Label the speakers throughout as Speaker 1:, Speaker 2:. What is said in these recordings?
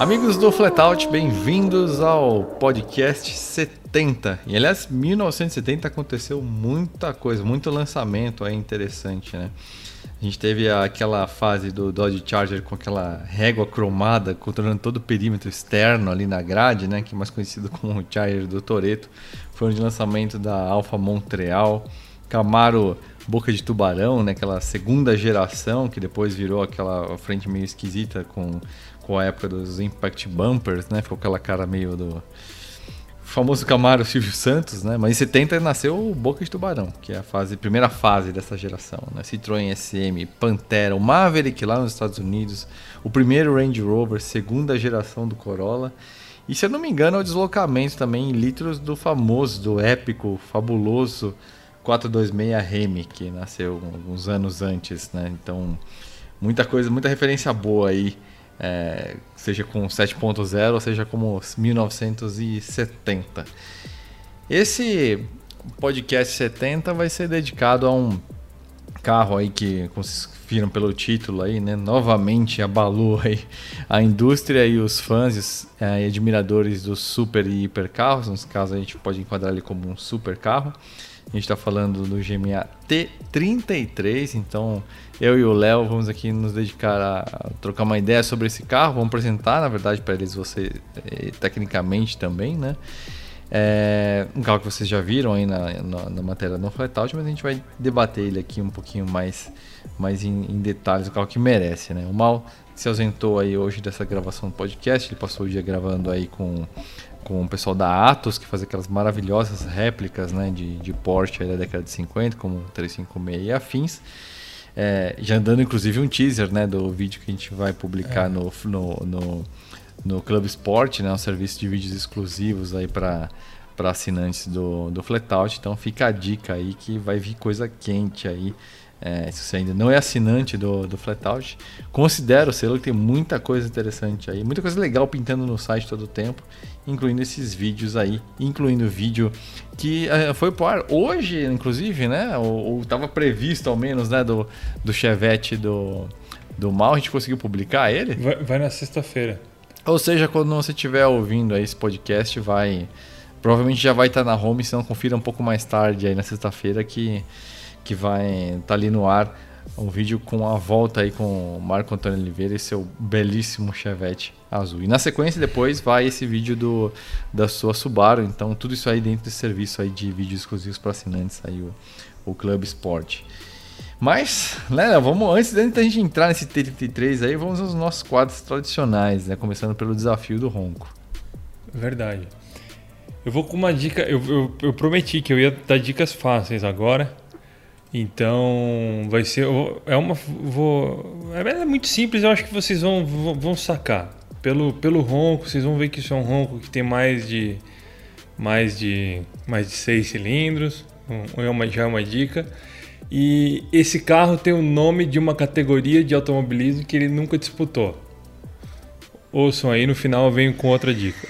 Speaker 1: Amigos do Flatout, bem-vindos ao podcast 70. E aliás, 1970 aconteceu muita coisa, muito lançamento aí interessante, né? A gente teve aquela fase do Dodge Charger com aquela régua cromada controlando todo o perímetro externo ali na grade, né? Que é mais conhecido como o Charger do Toreto. Foi um de lançamento da Alfa Montreal. Camaro Boca de Tubarão, né? Aquela segunda geração que depois virou aquela frente meio esquisita com com a época dos Impact Bumpers, né? Ficou aquela cara meio do famoso Camaro Silvio Santos, né? Mas em 70 nasceu o Boca de Tubarão, que é a fase, primeira fase dessa geração, né? Citroën SM, Pantera, o Maverick lá nos Estados Unidos, o primeiro Range Rover, segunda geração do Corolla. E se eu não me engano, é o deslocamento também em litros do famoso, do épico, fabuloso 426 Remy, que nasceu alguns anos antes, né? Então, muita coisa, muita referência boa aí é, seja com 7.0 ou seja como 1970. Esse podcast 70 vai ser dedicado a um carro aí que, como vocês viram pelo título aí, né, novamente abalou aí a indústria e os fãs é, e admiradores dos super e hiper carros. Nesse caso a gente pode enquadrar ele como um super carro. A gente está falando do GMA T33, então eu e o Léo vamos aqui nos dedicar a trocar uma ideia sobre esse carro, vamos apresentar, na verdade, para eles você eh, tecnicamente também, né? É um carro que vocês já viram aí na, na, na matéria do Flatout, mas a gente vai debater ele aqui um pouquinho mais, mais em, em detalhes, o carro que merece, né? O Mal se ausentou aí hoje dessa gravação do podcast, ele passou o dia gravando aí com com o pessoal da Atos, que faz aquelas maravilhosas réplicas né, de, de Porsche da década de 50, como o 356 e afins. É, já dando inclusive um teaser né, do vídeo que a gente vai publicar é. no, no, no, no Club Sport, né, um serviço de vídeos exclusivos aí para para assinantes do, do Flatout. Então fica a dica aí que vai vir coisa quente aí é, se você ainda não é assinante do, do Flatout, considere o selo que tem muita coisa interessante aí, muita coisa legal pintando no site todo o tempo, incluindo esses vídeos aí, incluindo o vídeo que uh, foi pro ar hoje, inclusive, né? Ou estava previsto ao menos, né? Do, do Chevette do, do Mal, a gente conseguiu publicar ele?
Speaker 2: Vai, vai na sexta-feira.
Speaker 1: Ou seja, quando você estiver ouvindo aí esse podcast, vai. Provavelmente já vai estar na home, se não confira um pouco mais tarde aí na sexta-feira que que vai estar tá ali no ar um vídeo com a volta aí com o Marco Antônio Oliveira e seu belíssimo Chevette azul. E na sequência depois vai esse vídeo do da sua Subaru, então tudo isso aí dentro desse serviço aí de vídeos exclusivos para assinantes aí o, o Club Sport. Mas, né, vamos antes da gente entrar nesse T33 aí, vamos aos nossos quadros tradicionais, né, começando pelo desafio do ronco.
Speaker 2: Verdade. Eu vou com uma dica, eu, eu, eu prometi que eu ia dar dicas fáceis agora. Então, vai ser. É uma. Vou, é muito simples, eu acho que vocês vão, vão sacar. Pelo, pelo ronco, vocês vão ver que isso é um ronco que tem mais de. Mais de. Mais de seis cilindros. É uma, já é uma dica. E esse carro tem o nome de uma categoria de automobilismo que ele nunca disputou. Ouçam aí, no final eu venho com outra dica.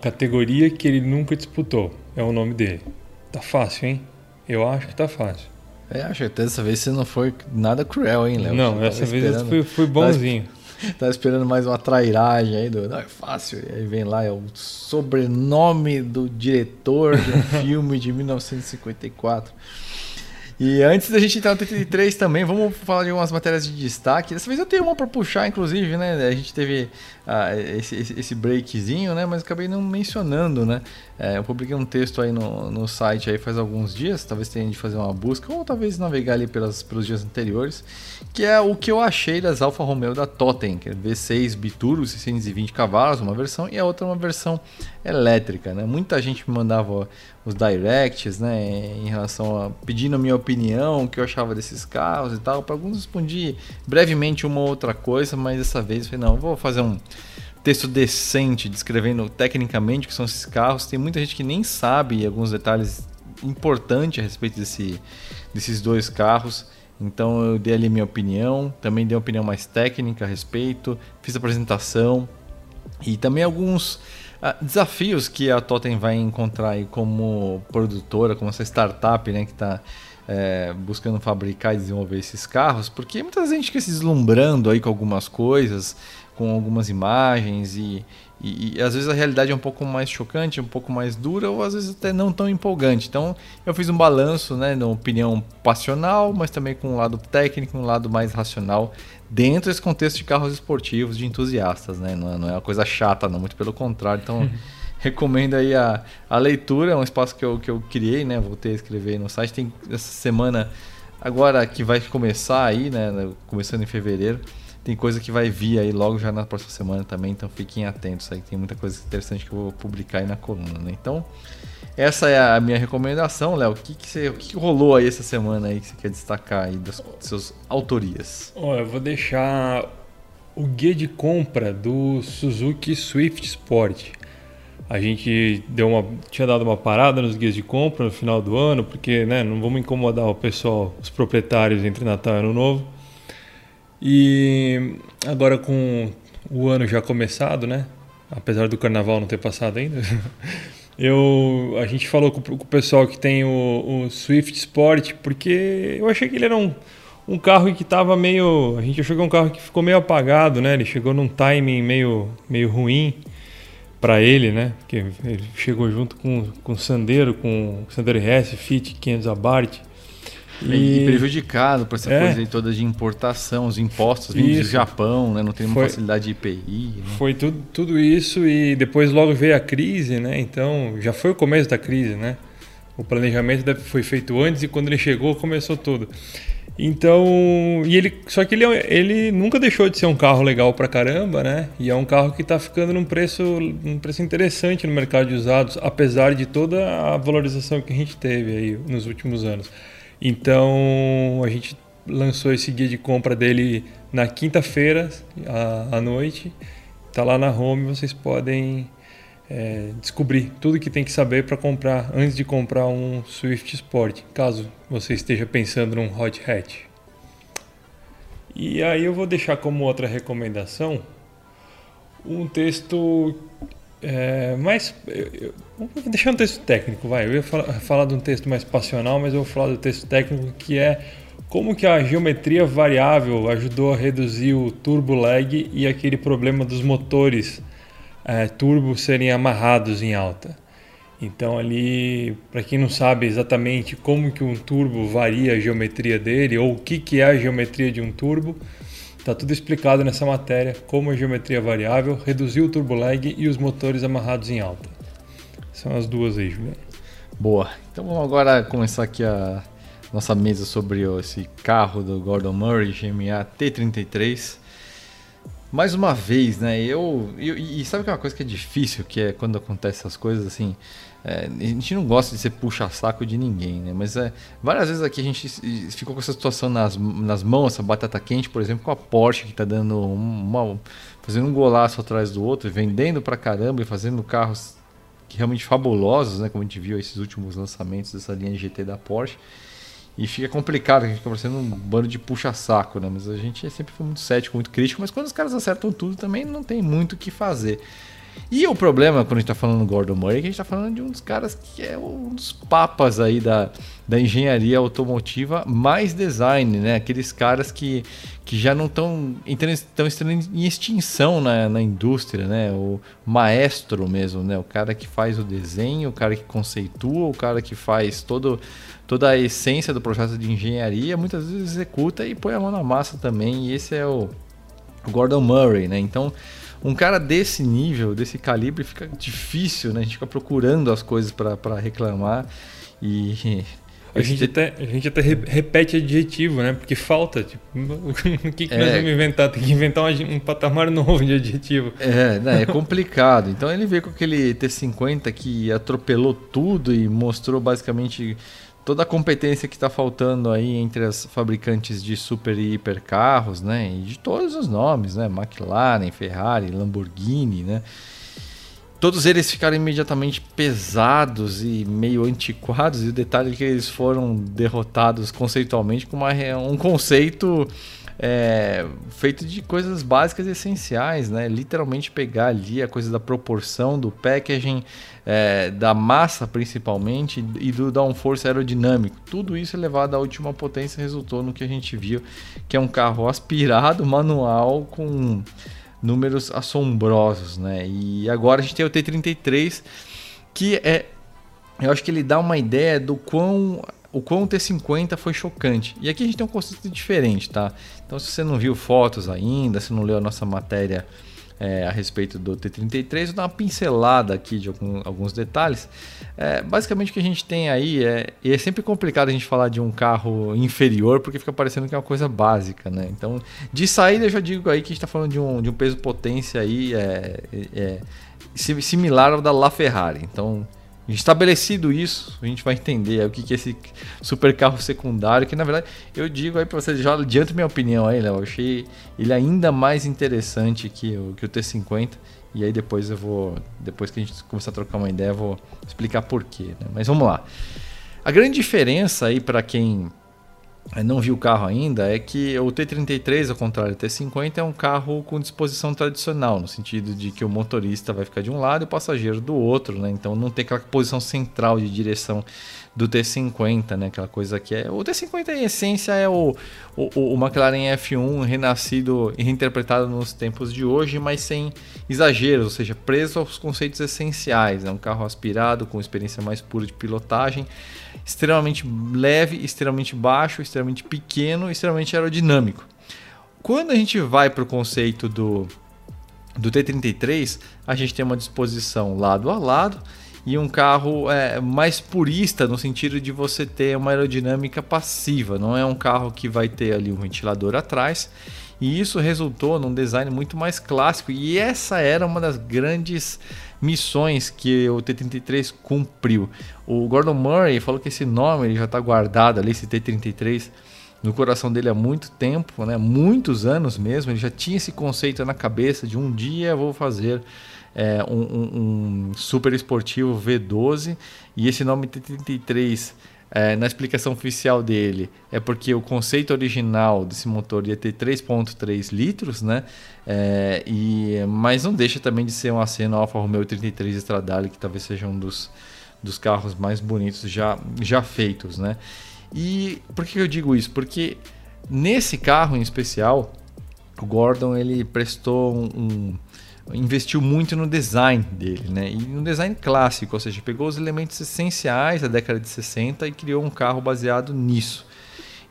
Speaker 2: Categoria que ele nunca disputou. É o nome dele. Tá fácil, hein? Eu acho que tá fácil.
Speaker 1: É, acho que dessa vez você não foi nada cruel, hein, Léo?
Speaker 2: Não, essa vez eu fui, fui bonzinho.
Speaker 1: Tava esperando mais uma trairagem aí do. Não, é fácil. E aí vem lá, é o sobrenome do diretor do filme de 1954. E antes da gente entrar no 33 também, vamos falar de algumas matérias de destaque. Dessa vez eu tenho uma para puxar, inclusive, né? A gente teve ah, esse, esse, esse, breakzinho, né? Mas acabei não mencionando, né? É, eu publiquei um texto aí no, no site aí faz alguns dias, talvez tenha de fazer uma busca, ou talvez navegar ali pelas, pelos dias anteriores, que é o que eu achei das Alfa Romeo da Totem, que é V6 Biturbo, 620 cavalos, uma versão, e a outra uma versão elétrica, né? Muita gente me mandava os directs, né, em relação a pedindo a minha opinião, o que eu achava desses carros e tal. Para alguns respondi brevemente uma outra coisa, mas dessa vez eu falei, não, vou fazer um texto decente descrevendo tecnicamente o que são esses carros. Tem muita gente que nem sabe alguns detalhes importantes a respeito desse, desses dois carros. Então eu dei ali minha opinião, também dei uma opinião mais técnica a respeito, fiz a apresentação e também alguns uh, desafios que a Totem vai encontrar aí como produtora, como essa startup né, que está é, buscando fabricar e desenvolver esses carros, porque muita gente fica se deslumbrando aí com algumas coisas, com algumas imagens e, e, e, às vezes a realidade é um pouco mais chocante, um pouco mais dura ou às vezes até não tão empolgante. Então eu fiz um balanço, né, na opinião passional, mas também com um lado técnico, um lado mais racional dentro desse contexto de carros esportivos, de entusiastas, né? Não é, não é uma coisa chata, não, muito pelo contrário. Então recomendo aí a, a leitura, é um espaço que eu, que eu criei, né? Voltei a escrever no site. Tem essa semana agora que vai começar aí, né? Começando em fevereiro tem coisa que vai vir aí logo já na próxima semana também, então fiquem atentos aí, tem muita coisa interessante que eu vou publicar aí na coluna, né? Então, essa é a minha recomendação, Léo. O que, que, você, o que, rolou aí essa semana aí que você quer destacar aí das, das suas autorias?
Speaker 2: Olha, eu vou deixar o guia de compra do Suzuki Swift Sport. A gente deu uma, tinha dado uma parada nos guias de compra no final do ano, porque né, não vamos incomodar o pessoal, os proprietários entre Natal e Ano Novo. E agora com o ano já começado, né? Apesar do carnaval não ter passado ainda. Eu, a gente falou com, com o pessoal que tem o, o, Swift Sport, porque eu achei que ele era um, um carro que estava meio. A gente achou que é um carro que ficou meio apagado, né? Ele chegou num timing meio, meio ruim para ele, né? Porque ele chegou junto com, com o Sandero, com o Sandero RS, Fit 500 Abarth.
Speaker 1: E, e prejudicado por essa é. coisa toda de importação, os impostos vindo do Japão, né? não tem uma facilidade de IPI. Né?
Speaker 2: Foi tudo, tudo isso e depois logo veio a crise, né? Então já foi o começo da crise, né? O planejamento foi feito antes e quando ele chegou começou tudo. Então, e ele, só que ele, é ele nunca deixou de ser um carro legal pra caramba, né? E é um carro que está ficando num preço, num preço interessante no mercado de usados, apesar de toda a valorização que a gente teve aí nos últimos anos. Então a gente lançou esse guia de compra dele na quinta-feira à, noite. Está lá na home, vocês podem é, descobrir tudo que tem que saber para comprar antes de comprar um Swift Sport, caso você esteja pensando num hot hatch. E aí eu vou deixar como outra recomendação um texto é, mas eu, eu, vou deixar um texto técnico, vai. Eu ia falar, falar de um texto mais passional, mas eu vou falar do texto técnico que é como que a geometria variável ajudou a reduzir o turbo lag e aquele problema dos motores é, turbo serem amarrados em alta. Então ali, para quem não sabe exatamente como que um turbo varia a geometria dele ou o que, que é a geometria de um turbo, Está tudo explicado nessa matéria, como a geometria variável reduziu o turbo lag e os motores amarrados em alta. São as duas aí, Juliano.
Speaker 1: Boa. Então vamos agora começar aqui a nossa mesa sobre esse carro do Gordon Murray GMA T33. Mais uma vez, né? Eu, eu e sabe que é uma coisa que é difícil, que é quando acontece essas coisas assim, é, a gente não gosta de ser puxa-saco de ninguém, né? Mas é, várias vezes aqui a gente ficou com essa situação nas, nas mãos, essa batata quente, por exemplo, com a Porsche que está dando uma, fazendo um golaço atrás do outro, vendendo pra caramba e fazendo carros realmente fabulosos, né? Como a gente viu esses últimos lançamentos dessa linha GT da Porsche. E fica complicado, a gente fica parecendo um bando de puxa-saco, né? Mas a gente sempre foi muito cético, muito crítico, mas quando os caras acertam tudo também não tem muito o que fazer. E o problema, quando a gente está falando do Gordon Murray, é que a gente está falando de um dos caras que é um dos papas aí da, da engenharia automotiva mais design, né? Aqueles caras que, que já não estão estão em extinção na, na indústria, né? O maestro mesmo, né? O cara que faz o desenho, o cara que conceitua, o cara que faz todo, toda a essência do processo de engenharia, muitas vezes executa e põe a mão na massa também. E esse é o, o Gordon Murray, né? Então um cara desse nível, desse calibre, fica difícil, né? A gente fica procurando as coisas para reclamar e.
Speaker 2: A gente, até, a gente até repete adjetivo, né? Porque falta. Tipo, o que, que é, nós vamos inventar? Tem que inventar um, um patamar novo de adjetivo.
Speaker 1: É, né? é complicado. Então ele veio com aquele T50 que atropelou tudo e mostrou basicamente toda a competência que está faltando aí entre as fabricantes de super e hiper carros, né? E de todos os nomes, né? McLaren, Ferrari, Lamborghini, né? todos eles ficaram imediatamente pesados e meio antiquados, e o detalhe é que eles foram derrotados conceitualmente com uma, um conceito é, feito de coisas básicas e essenciais, né? Literalmente pegar ali a coisa da proporção, do packaging, é, da massa principalmente e do downforce aerodinâmico. Tudo isso elevado à última potência resultou no que a gente viu, que é um carro aspirado, manual, com números assombrosos, né? E agora a gente tem o T33, que é eu acho que ele dá uma ideia do quão o quão o T50 foi chocante. E aqui a gente tem um conceito diferente, tá? Então, se você não viu fotos ainda, se não leu a nossa matéria é, a respeito do T33, vou dar uma pincelada aqui de algum, alguns detalhes. É, basicamente, o que a gente tem aí é. E é sempre complicado a gente falar de um carro inferior, porque fica parecendo que é uma coisa básica, né? Então, de saída, eu já digo aí que a gente está falando de um, de um peso-potência aí é, é, similar ao da LaFerrari. Então, Estabelecido isso, a gente vai entender o que é esse super carro secundário, que na verdade eu digo aí para vocês, já adianto minha opinião aí, Léo, eu achei ele ainda mais interessante que o, que o T50, e aí depois eu vou, depois que a gente começar a trocar uma ideia, eu vou explicar porquê, né? Mas vamos lá. A grande diferença aí para quem não viu o carro ainda, é que o T33, ao contrário do T50, é um carro com disposição tradicional, no sentido de que o motorista vai ficar de um lado e o passageiro do outro, né? Então não tem aquela posição central de direção do T50, né? Aquela coisa que é. O T50 em essência é o, o, o McLaren F1 renascido e reinterpretado nos tempos de hoje, mas sem exageros, ou seja, preso aos conceitos essenciais. É um carro aspirado, com experiência mais pura de pilotagem, extremamente leve, extremamente baixo, extremamente pequeno, extremamente aerodinâmico. Quando a gente vai para o conceito do, do T33, a gente tem uma disposição lado a lado e um carro é, mais purista no sentido de você ter uma aerodinâmica passiva, não é um carro que vai ter ali um ventilador atrás. E isso resultou num design muito mais clássico, e essa era uma das grandes missões que o T33 cumpriu. O Gordon Murray falou que esse nome ele já está guardado ali, esse T33, no coração dele há muito tempo, né? muitos anos mesmo. Ele já tinha esse conceito na cabeça de um dia vou fazer é, um, um, um, super esportivo V12 e esse nome T33 é, na explicação oficial dele é porque o conceito original desse motor ia ter 3.3 litros, né? É, e, mas não deixa também de ser um aceno Alfa Romeo 33 Stradale, que talvez seja um dos, dos carros mais bonitos já, já feitos, né? E por que eu digo isso? Porque nesse carro em especial, o Gordon ele prestou um, investiu muito no design dele, né? E no design clássico, ou seja, pegou os elementos essenciais da década de 60 e criou um carro baseado nisso.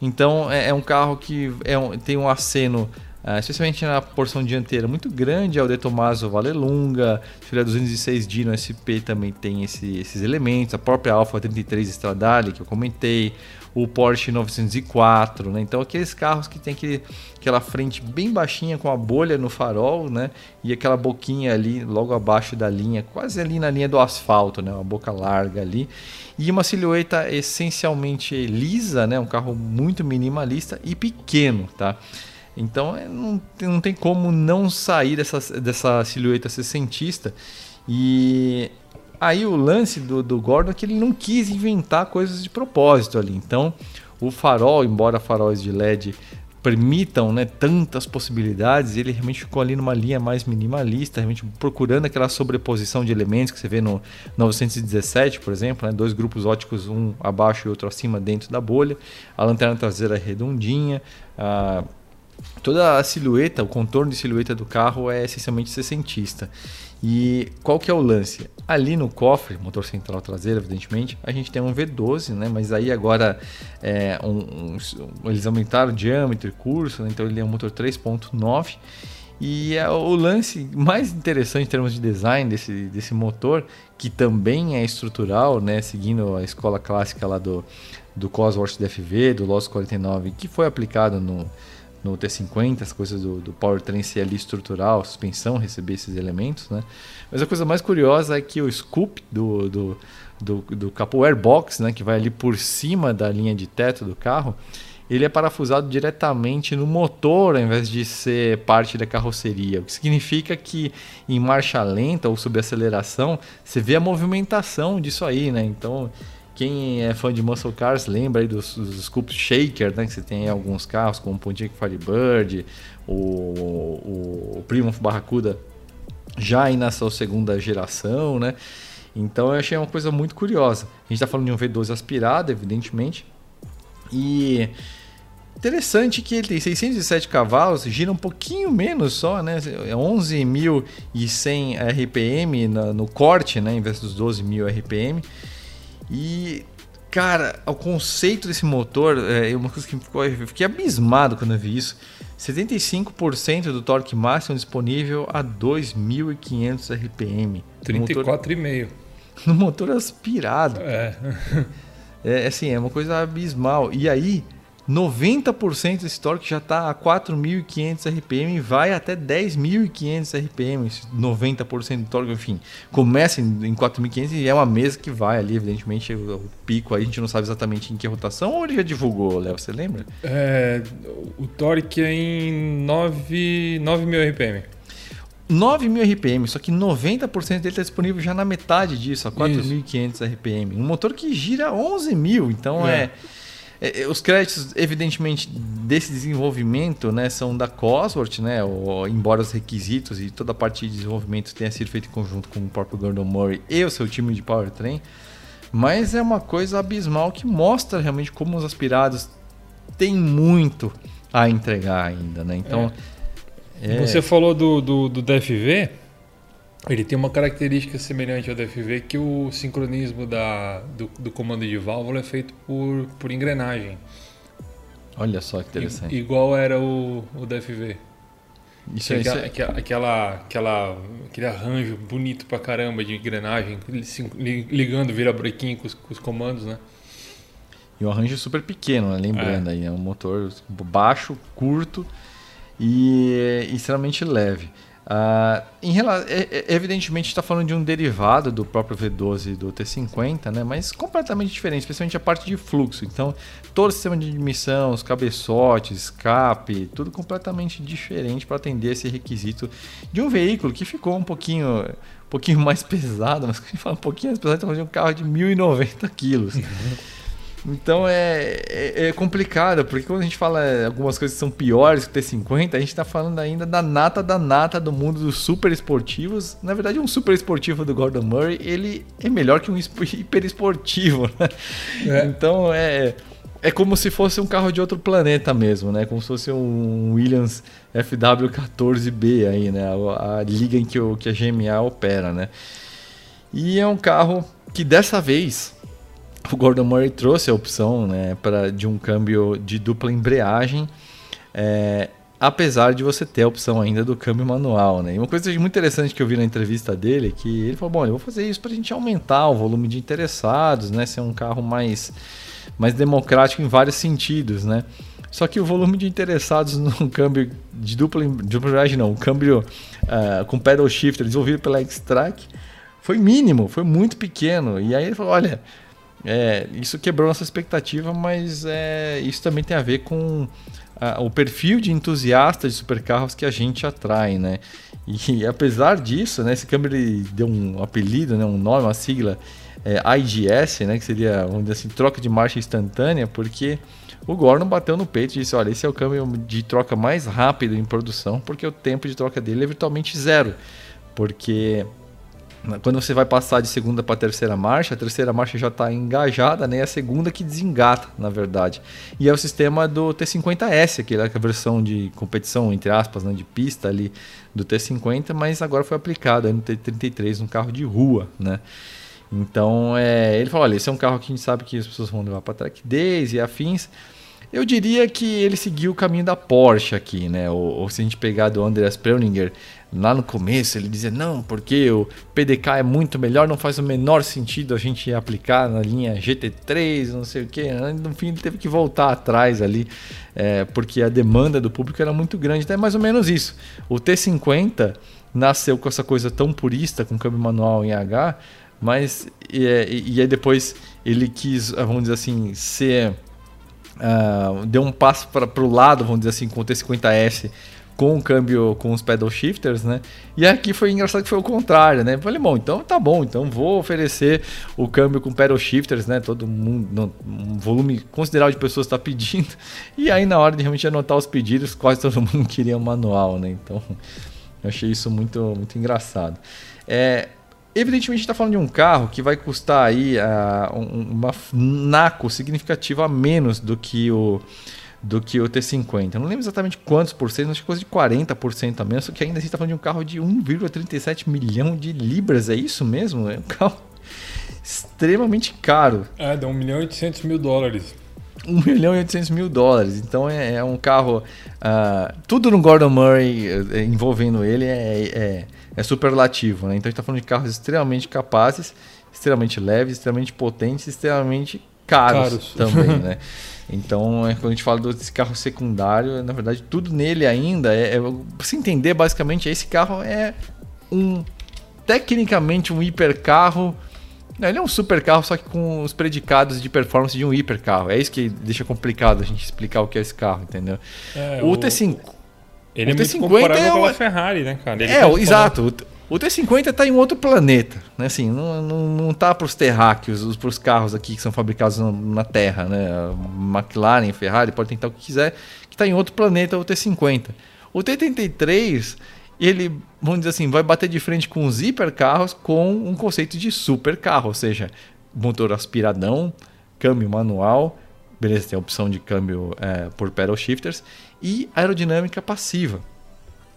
Speaker 1: Então é, é um carro que é um, tem um aceno, uh, especialmente na porção dianteira, muito grande. É o De Tomaso Vallelunga, filha 206D no SP também tem esse, esses elementos. A própria Alfa 33 Stradale que eu comentei, o Porsche 904, né? Então aqueles carros que tem aquele, aquela frente bem baixinha com a bolha no farol, né? E aquela boquinha ali logo abaixo da linha, quase ali na linha do asfalto, né? Uma boca larga ali. E uma silhueta essencialmente lisa, né? Um carro muito minimalista e pequeno, tá? Então é, não, não tem como não sair dessa, dessa silhueta sessentista. E Aí o lance do, do Gordon é que ele não quis inventar coisas de propósito ali. Então, o farol, embora faróis de LED permitam né, tantas possibilidades, ele realmente ficou ali numa linha mais minimalista, realmente procurando aquela sobreposição de elementos que você vê no 917, por exemplo, né, dois grupos óticos, um abaixo e outro acima dentro da bolha, a lanterna traseira redondinha, a, toda a silhueta, o contorno de silhueta do carro é essencialmente sessentista. E qual que é o lance? Ali no cofre, motor central traseiro, evidentemente, a gente tem um V12, né? Mas aí agora é, um, um, eles aumentaram o diâmetro e curso, né? então ele é um motor 3.9. E é o lance mais interessante em termos de design desse, desse motor, que também é estrutural, né? Seguindo a escola clássica lá do, do Cosworth DFV, do Lost 49, que foi aplicado no, no T50, as coisas do, do powertrain ser ali estrutural, suspensão, receber esses elementos, né? Mas a coisa mais curiosa é que o scoop do, do, do, do capô airbox, né, que vai ali por cima da linha de teto do carro, ele é parafusado diretamente no motor ao invés de ser parte da carroceria. O que significa que em marcha lenta ou sob aceleração, você vê a movimentação disso aí, né? Então, quem é fã de muscle cars lembra aí dos, dos scoops shaker, né? Que você tem alguns carros como o Pontiac Firebird, o, o, o Barracuda já aí na sua segunda geração, né? Então eu achei uma coisa muito curiosa. A gente está falando de um V12 aspirado, evidentemente, e Interessante que ele tem 607 cavalos, gira um pouquinho menos só, né? 11.100 é RPM no corte, né? Em vez dos 12.000 RPM. E, cara, o conceito desse motor é uma coisa que ficou, eu fiquei abismado quando eu vi isso. 75% do torque máximo disponível a 2.500 RPM.
Speaker 2: 34,5.
Speaker 1: No motor aspirado.
Speaker 2: É.
Speaker 1: é. assim, é uma coisa abismal. E aí, 90% desse torque já está a 4.500 RPM e vai até 10.500 RPM, 90% do torque, enfim. Começa em 4.500 e é uma mesa que vai ali, evidentemente, o, pico aí a gente não sabe exatamente em que rotação, ou ele já divulgou, Léo, você lembra?
Speaker 2: É, o torque é em 9.000 RPM.
Speaker 1: 9.000 RPM, só que 90% dele está disponível já na metade disso, a 4.500 RPM. Um motor que gira 11.000, então é, é é, é, os créditos, evidentemente, desse desenvolvimento né, são da Cosworth, né, embora os requisitos e toda a parte de desenvolvimento tenha sido feita em conjunto com o próprio Gordon Murray e o seu time de powertrain, mas é uma coisa abismal que mostra realmente como os aspirados têm muito a entregar ainda. Né? Então,
Speaker 2: é. É... Você falou do, do, do DFV, ele tem uma característica semelhante ao DFV que o sincronismo da, do, do comando de válvula é feito por, por engrenagem.
Speaker 1: Olha só que interessante.
Speaker 2: I, igual era o, o DFV. Isso, é, isso é... aquela, aquela, aquele arranjo bonito pra caramba de engrenagem, ligando vira-brequim com, com, os comandos, né?
Speaker 1: E um arranjo super pequeno, né? lembrando é. aí, é um motor baixo, curto e extremamente leve. Uh, em, evidentemente está falando de um derivado do próprio V12 e do T50, né? mas completamente diferente, especialmente a parte de fluxo. Então, todo o sistema de admissão, os cabeçotes, escape, tudo completamente diferente para atender esse requisito de um veículo que ficou um pouquinho, um pouquinho mais pesado, mas quando a gente fala um pouquinho mais pesado, estamos falando de um carro de 1.090 quilos. Então é, é, é, complicado, porque quando a gente fala algumas coisas que são piores que o T50, a gente está falando ainda da nata da nata do mundo dos super esportivos. Na verdade, um super esportivo do Gordon Murray, ele é melhor que um hiper esportivo. Né? É. Então é, é como se fosse um carro de outro planeta mesmo, né? Como se fosse um Williams FW14B aí, né? A, a liga em que, o, que a GMA opera, né? E é um carro que dessa vez o Gordon Murray trouxe a opção né, pra, de um câmbio de dupla embreagem, é, apesar de você ter a opção ainda do câmbio manual. Né? E uma coisa muito interessante que eu vi na entrevista dele é que ele falou: Bom, eu vou fazer isso para a gente aumentar o volume de interessados, né, ser um carro mais, mais democrático em vários sentidos. Né? Só que o volume de interessados no câmbio de dupla, dupla embreagem, não, o câmbio uh, com pedal shifter desenvolvido pela X-Track foi mínimo, foi muito pequeno. E aí ele falou: Olha é, isso quebrou nossa expectativa, mas é, isso também tem a ver com a, o perfil de entusiasta de supercarros que a gente atrai, né? E, apesar disso, né, esse câmbio deu um apelido, né, um nome, uma sigla é, IGS, né, que seria, dizer assim, troca de marcha instantânea, porque o Gordon bateu no peito e disse: olha, esse é o câmbio de troca mais rápido em produção, porque o tempo de troca dele é virtualmente zero. Porque quando você vai passar de segunda para terceira marcha, a terceira marcha já está engajada, né? É a segunda que desengata, na verdade. E é o sistema do T50S, aquela é a versão de competição, entre aspas, né? de pista ali do T50, mas agora foi aplicado no T33, um carro de rua, né? Então, é, ele falou, olha, esse é um carro que a gente sabe que as pessoas vão levar para track days e afins. Eu diria que ele seguiu o caminho da Porsche aqui, né? Ou, ou se a gente pegar do Andreas Preuninger, lá no começo ele dizia não, porque o PDK é muito melhor, não faz o menor sentido a gente aplicar na linha GT3, não sei o que. No fim ele teve que voltar atrás ali, é, porque a demanda do público era muito grande. Então é mais ou menos isso. O T50 nasceu com essa coisa tão purista, com câmbio manual em H, mas e, e aí depois ele quis, vamos dizer assim, ser uh, deu um passo para o lado, vamos dizer assim, com o T50S com o câmbio com os pedal shifters, né? E aqui foi engraçado que foi o contrário, né? Falei, bom, então tá bom, então vou oferecer o câmbio com pedal shifters, né? Todo mundo, um volume considerável de pessoas está pedindo. E aí na hora de realmente anotar os pedidos, quase todo mundo queria um manual, né? Então eu achei isso muito, muito engraçado. É, evidentemente está falando de um carro que vai custar aí uh, uma naco significativa a menos do que o do que o T50. Eu não lembro exatamente quantos por cento, acho que coisa de 40% a menos, só que ainda a gente está falando de um carro de 1,37 milhão de libras, é isso mesmo? É um carro extremamente caro.
Speaker 2: É, dá 1 milhão e 800 mil dólares.
Speaker 1: 1 milhão e 800 mil dólares. Então é, é um carro. Uh, tudo no Gordon Murray uh, envolvendo ele é, é, é superlativo. Né? Então a gente está falando de carros extremamente capazes, extremamente leves, extremamente potentes, extremamente caros, caros. também. né? Então, é, quando a gente fala desse carro secundário, na verdade, tudo nele ainda é, é se entender, basicamente, esse carro é um tecnicamente um hipercarro. Não, ele é um super carro, só que com os predicados de performance de um hipercarro. É isso que deixa complicado a gente explicar o que é esse carro, entendeu?
Speaker 2: É, o, o T5. Ele o é T50 muito é uma... Ferrari, né, cara? Ele
Speaker 1: é, exato. O T50 está em outro planeta, né? Assim, não, não, não tá para os terráqueos, para os carros aqui que são fabricados na Terra, né? A McLaren, Ferrari, pode tentar o que quiser, que está em outro planeta o T50. O T33, ele, vamos dizer assim, vai bater de frente com os hipercarros com um conceito de supercarro, ou seja, motor aspiradão, câmbio manual, beleza, tem a opção de câmbio é, por pedal shifters e aerodinâmica passiva.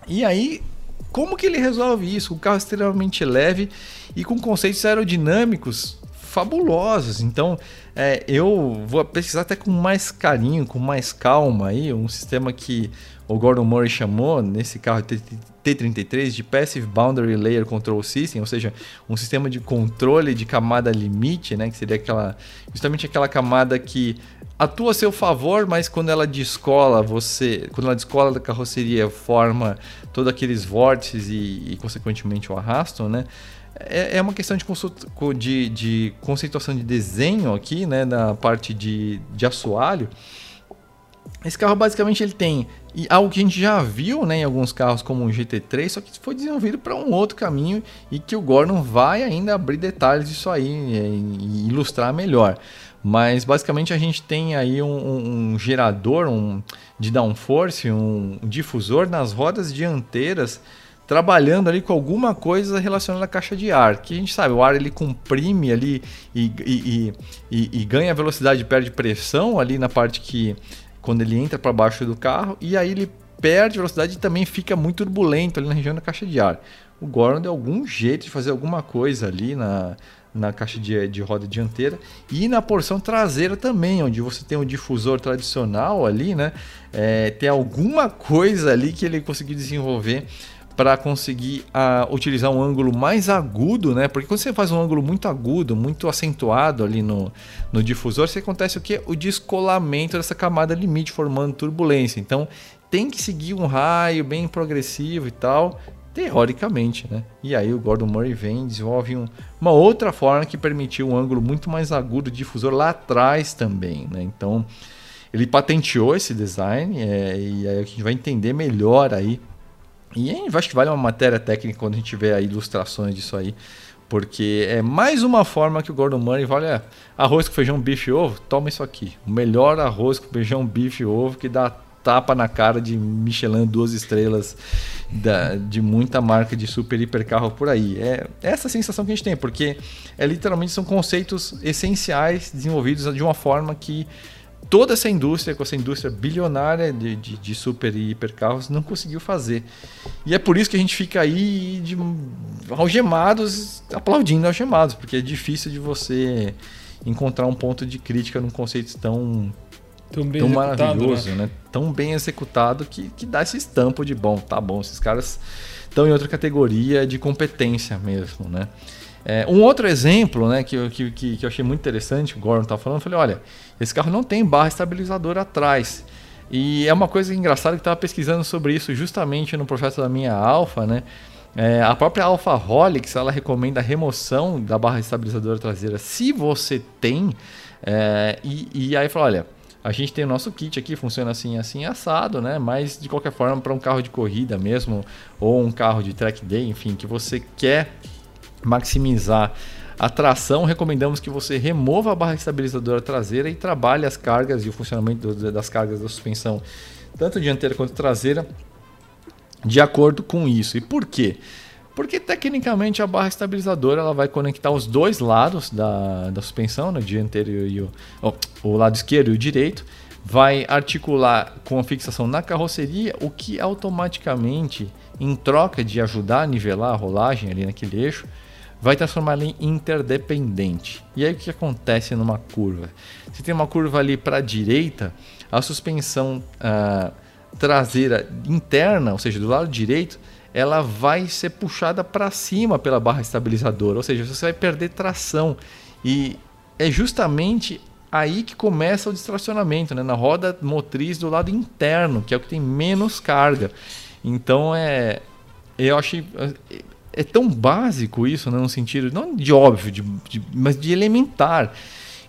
Speaker 1: E aí como que ele resolve isso? O carro é extremamente leve e com conceitos aerodinâmicos fabulosos. Então, é, eu vou pesquisar até com mais carinho, com mais calma aí, um sistema que o Gordon Murray chamou nesse carro T33 de Passive Boundary Layer Control System, ou seja, um sistema de controle de camada limite, né, que seria aquela justamente aquela camada que atua a seu favor, mas quando ela descola você, quando ela descola da carroceria, forma todos aqueles vórtices e, e consequentemente o arrasto, né? É, é uma questão de, de, de, conceituação de desenho aqui, né? Na parte de, de assoalho. Esse carro basicamente ele tem algo que a gente já viu né, em alguns carros como o GT3, só que foi desenvolvido para um outro caminho e que o Gordon vai ainda abrir detalhes disso aí e ilustrar melhor. Mas basicamente a gente tem aí um, um gerador um, de downforce, um, difusor nas rodas dianteiras trabalhando ali com alguma coisa relacionada à caixa de ar. Que a gente sabe, o ar ele comprime ali e, e, e, e ganha velocidade, perde pressão ali na parte que quando ele entra para baixo do carro e aí ele perde velocidade e também fica muito turbulento ali na região da caixa de ar. O Gordon deu algum jeito de fazer alguma coisa ali na, na caixa de, de roda dianteira e na porção traseira também, onde você tem um difusor tradicional ali, né? É, tem alguma coisa ali que ele conseguiu desenvolver para conseguir uh, utilizar um ângulo mais agudo, né? Porque quando você faz um ângulo muito agudo, muito acentuado ali no, no difusor, você acontece o que? O descolamento dessa camada limite, formando turbulência. Então tem que seguir um raio bem progressivo e tal, teoricamente, né? E aí o Gordon Murray vem e desenvolve um, uma outra forma que permitiu um ângulo muito mais agudo de difusor lá atrás também, né? Então ele patenteou esse design é, e aí a gente vai entender melhor aí. E aí, acho que vale uma matéria técnica quando a gente vê ilustrações disso aí. Porque é mais uma forma que o Gordon Murray fala, é, arroz com feijão, bife e ovo, toma isso aqui. O melhor arroz com feijão, bife e ovo que dá tapa na cara de Michelin duas estrelas da, de muita marca de super hiper carro por aí. É essa sensação que a gente tem, porque é literalmente são conceitos essenciais desenvolvidos de uma forma que toda essa indústria, com essa indústria bilionária de, de, de, super e hiper carros, não conseguiu fazer. E é por isso que a gente fica aí de algemados, aplaudindo algemados, porque é difícil de você encontrar um ponto de crítica num conceito tão tão, tão maravilhoso, né? né? Tão bem executado que, que dá esse estampo de bom, tá bom, esses caras estão em outra categoria de competência mesmo, né? É, um outro exemplo né, que, que, que, eu achei muito interessante, o Gordon estava falando, eu falei, olha, esse carro não tem barra estabilizadora atrás. E é uma coisa engraçada que estava pesquisando sobre isso justamente no projeto da minha Alfa, né? É, a própria Alfa Holix, ela recomenda a remoção da barra estabilizadora traseira se você tem. É, e, e aí fala, olha, a gente tem o nosso kit aqui, funciona assim, assim, assado, né? Mas de qualquer forma, para um carro de corrida mesmo, ou um carro de track day, enfim, que você quer maximizar a tração, recomendamos que você remova a barra estabilizadora traseira e trabalhe as cargas e o funcionamento das cargas da suspensão, tanto dianteira quanto traseira, de acordo com isso. E por quê? Porque tecnicamente a barra estabilizadora ela vai conectar os dois lados da, da suspensão, né, dianteiro e o, oh, o lado esquerdo e o direito, vai articular com a fixação na carroceria, o que automaticamente, em troca de ajudar a nivelar a rolagem ali naquele eixo, vai transformá-la em interdependente. E aí o que acontece numa curva? Se tem uma curva ali para a direita, a suspensão ah, traseira interna, ou seja, do lado direito, ela vai ser puxada para cima pela barra estabilizadora, ou seja, você vai perder tração. E é justamente aí que começa o distracionamento, né? na roda motriz do lado interno, que é o que tem menos carga. Então é. Eu achei é tão básico isso, né, no sentido não de óbvio, de, de, mas de elementar.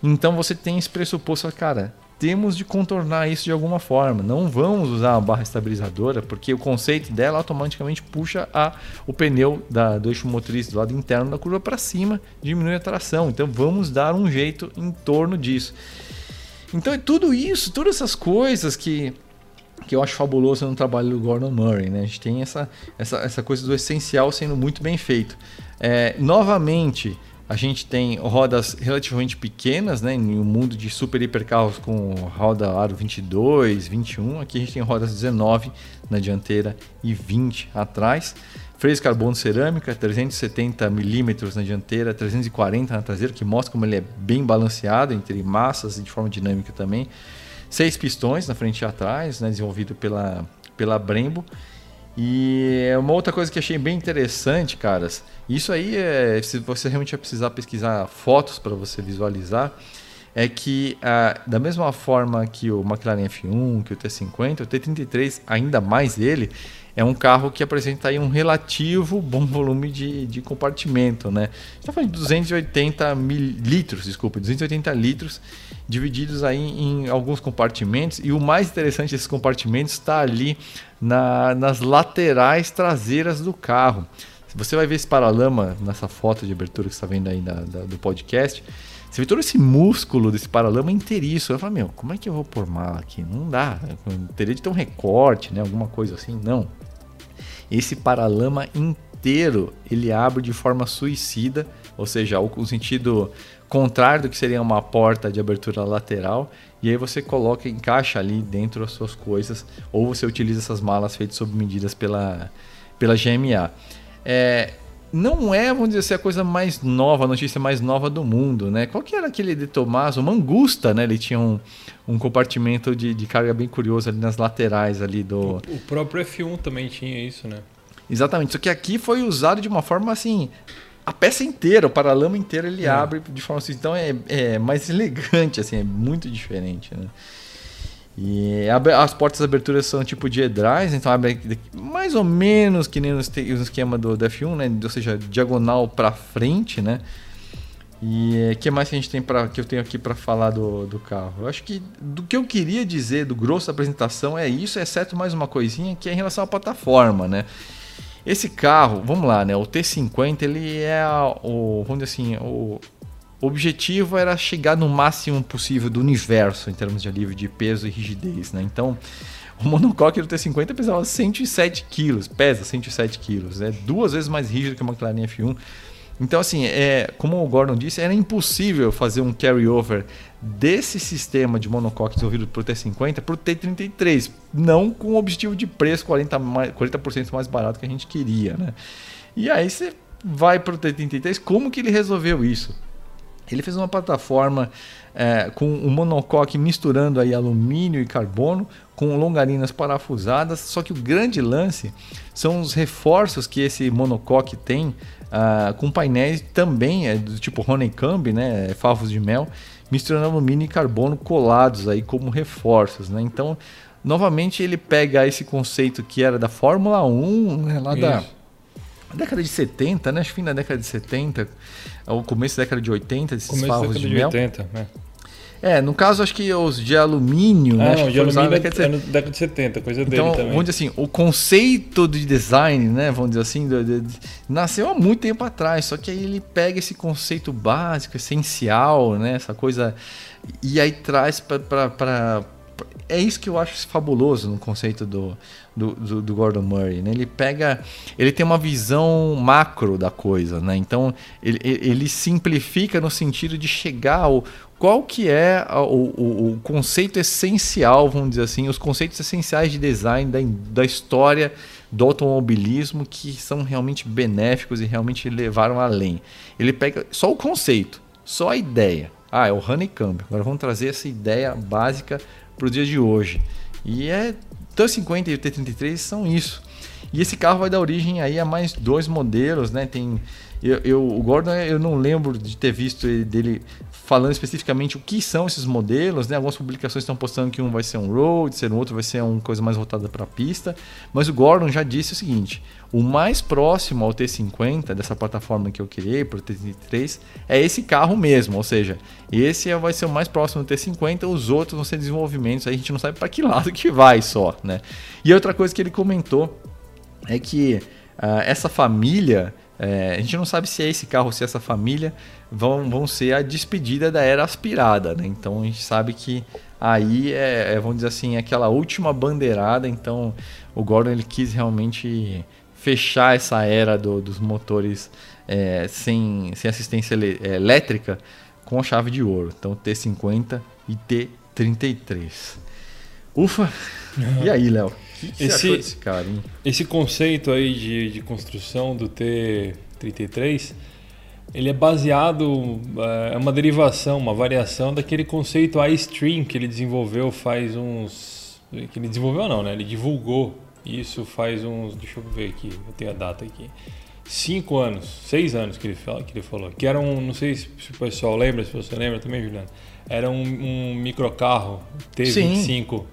Speaker 1: Então você tem esse pressuposto, cara, temos de contornar isso de alguma forma. Não vamos usar a barra estabilizadora, porque o conceito dela automaticamente puxa a, o pneu da, do eixo motriz do lado interno da curva para cima, diminui a tração. Então vamos dar um jeito em torno disso. Então é tudo isso, todas essas coisas que que eu acho fabuloso no trabalho do Gordon Murray. Né? A gente tem essa, essa, essa coisa do essencial sendo muito bem feito. É, novamente, a gente tem rodas relativamente pequenas, né? Em um mundo de super hipercarros com roda aro 22, 21. Aqui a gente tem rodas 19 na dianteira e 20 atrás. Freios carbono cerâmica, 370 milímetros na dianteira, 340 na traseira, que mostra como ele é bem balanceado entre massas e de forma dinâmica também. Seis pistões na frente e atrás, né, desenvolvido pela, pela Brembo. E é uma outra coisa que achei bem interessante, caras. Isso aí é, se você realmente precisar pesquisar fotos para você visualizar, é que ah, da mesma forma que o McLaren F1, que o T50, o T33, ainda mais ele, é um carro que apresenta aí um relativo bom volume de, de compartimento, né? Está falando de 280 mil litros, desculpa, 280 litros divididos aí em alguns compartimentos e o mais interessante desses compartimentos está ali na, nas laterais traseiras do carro. Você vai ver esse paralama nessa foto de abertura que está vendo aí da, do podcast. Você vê todo esse músculo desse paralama inteiriço. Eu falo, meu, como é que eu vou pôr mala aqui? Não dá. Eu teria de ter um recorte, né? Alguma coisa assim. Não. Esse paralama inteiro ele abre de forma suicida, ou seja, o sentido contrário do que seria uma porta de abertura lateral, e aí você coloca, encaixa ali dentro as suas coisas, ou você utiliza essas malas feitas sob medidas pela, pela GMA. É, não é, vamos dizer assim, a coisa mais nova, a notícia mais nova do mundo, né? Qual que era aquele de Tomás? O Mangusta, né? Ele tinha um, um compartimento de, de carga bem curioso ali nas laterais ali do...
Speaker 2: O, o próprio F1 também tinha isso, né?
Speaker 1: Exatamente, só que aqui foi usado de uma forma assim a peça inteira, o paralama inteiro ele é. abre de forma assim, então é, é mais elegante, assim, é muito diferente, né? E as portas de abertura são tipo de edrais, então abre mais ou menos que nem no esquema do, F1, né? Ou seja, diagonal para frente, né? E o que mais que a gente tem para que eu tenho aqui para falar do, do carro? Eu acho que do que eu queria dizer do grosso da apresentação é isso, exceto mais uma coisinha que é em relação à plataforma, né? Esse carro, vamos lá, né? O T50 ele é o, vamos dizer assim, o objetivo era chegar no máximo possível do universo em termos de alívio de peso e rigidez, né? Então, o monocoque do T50 pesava 107 quilos, pesa 107 quilos, é duas vezes mais rígido que o McLaren F1. Então, assim, é, como o Gordon disse, era impossível fazer um carry-over desse sistema de monocoque desenvolvido para o T50 para o T33, não com o objetivo de preço 40%, mais, 40 mais barato que a gente queria. Né? E aí você vai para o T33, como que ele resolveu isso? Ele fez uma plataforma é, com um monocoque misturando aí alumínio e carbono, com longarinas parafusadas. Só que o grande lance são os reforços que esse monocoque tem, uh, com painéis também é, do tipo Honeycomb, né, favos de mel, misturando alumínio e carbono colados aí como reforços. Né? Então, novamente, ele pega esse conceito que era da Fórmula 1, né, lá Isso. da década de 70, né? Acho que fim da década de 70, o começo da década de 80, esses
Speaker 2: começo
Speaker 1: favos
Speaker 2: da
Speaker 1: de, de mel.
Speaker 2: 80, né?
Speaker 1: É, no caso, acho que os de alumínio,
Speaker 2: Ah,
Speaker 1: né? acho
Speaker 2: não,
Speaker 1: que
Speaker 2: de alumínio
Speaker 1: na
Speaker 2: é,
Speaker 1: década de
Speaker 2: é na década de 70, coisa
Speaker 1: Então,
Speaker 2: dele também.
Speaker 1: vamos dizer assim, o conceito de design, né, vamos dizer assim, do- de- de- nasceu há muito tempo atrás, só que aí ele pega esse conceito básico, essencial, né, essa coisa, e aí traz para é isso que eu acho fabuloso no conceito do, do, do- do Gordon Murray, né? Ele pega, ele tem uma visão macro da coisa, né? Então ele, ele simplifica no sentido de chegar ao qual que é o, o- o conceito essencial, vamos dizer assim, os conceitos essenciais de design da, da história do automobilismo que são realmente benéficos e realmente levaram além. Ele pega só o conceito, só a ideia. Ah, é o honeycomb. Agora vamos trazer essa ideia básica para o dia de hoje. E é o T50 e o T33 são isso. E esse carro vai dar origem aí a mais dois modelos, né? Tem eu, eu- o Gordon eu não lembro de ter visto ele- dele falando especificamente o que são esses modelos, né? Algumas publicações estão postando que um vai ser um road, ser um outro vai ser uma coisa mais voltada para a pista, mas o Gordon já disse o seguinte: o mais próximo ao T50 dessa plataforma que eu criei para o T33 é esse carro mesmo, ou seja, esse é- vai ser o mais próximo do T50, os outros vão ser desenvolvimentos, aí a gente não sabe para que lado que vai só, né? E outra coisa que ele comentou é que ah, essa família, eh, a gente não sabe se é esse carro se é essa família vão, vão ser a despedida da era aspirada, né? Então a gente sabe que aí é, é, vamos dizer assim, aquela última bandeirada. Então o Gordon ele quis realmente fechar essa era do- dos motores eh, sem, sem assistência eh, elétrica com a chave de ouro. Então T50 e T33. Ufa! E aí, Léo?
Speaker 2: Esse-
Speaker 1: desse cara, hein?
Speaker 2: Esse conceito aí de, de construção do T33, ele é baseado, é uma derivação, uma variação daquele conceito iStream que ele desenvolveu faz uns... Que ele desenvolveu não, né? Ele divulgou isso faz uns... Deixa eu ver aqui, eu tenho a data aqui. Cinco anos, seis anos que ele, fala, que ele falou. Que era um, não sei se o pessoal lembra, se você lembra também, Juliano. Era um, um microcarro T25.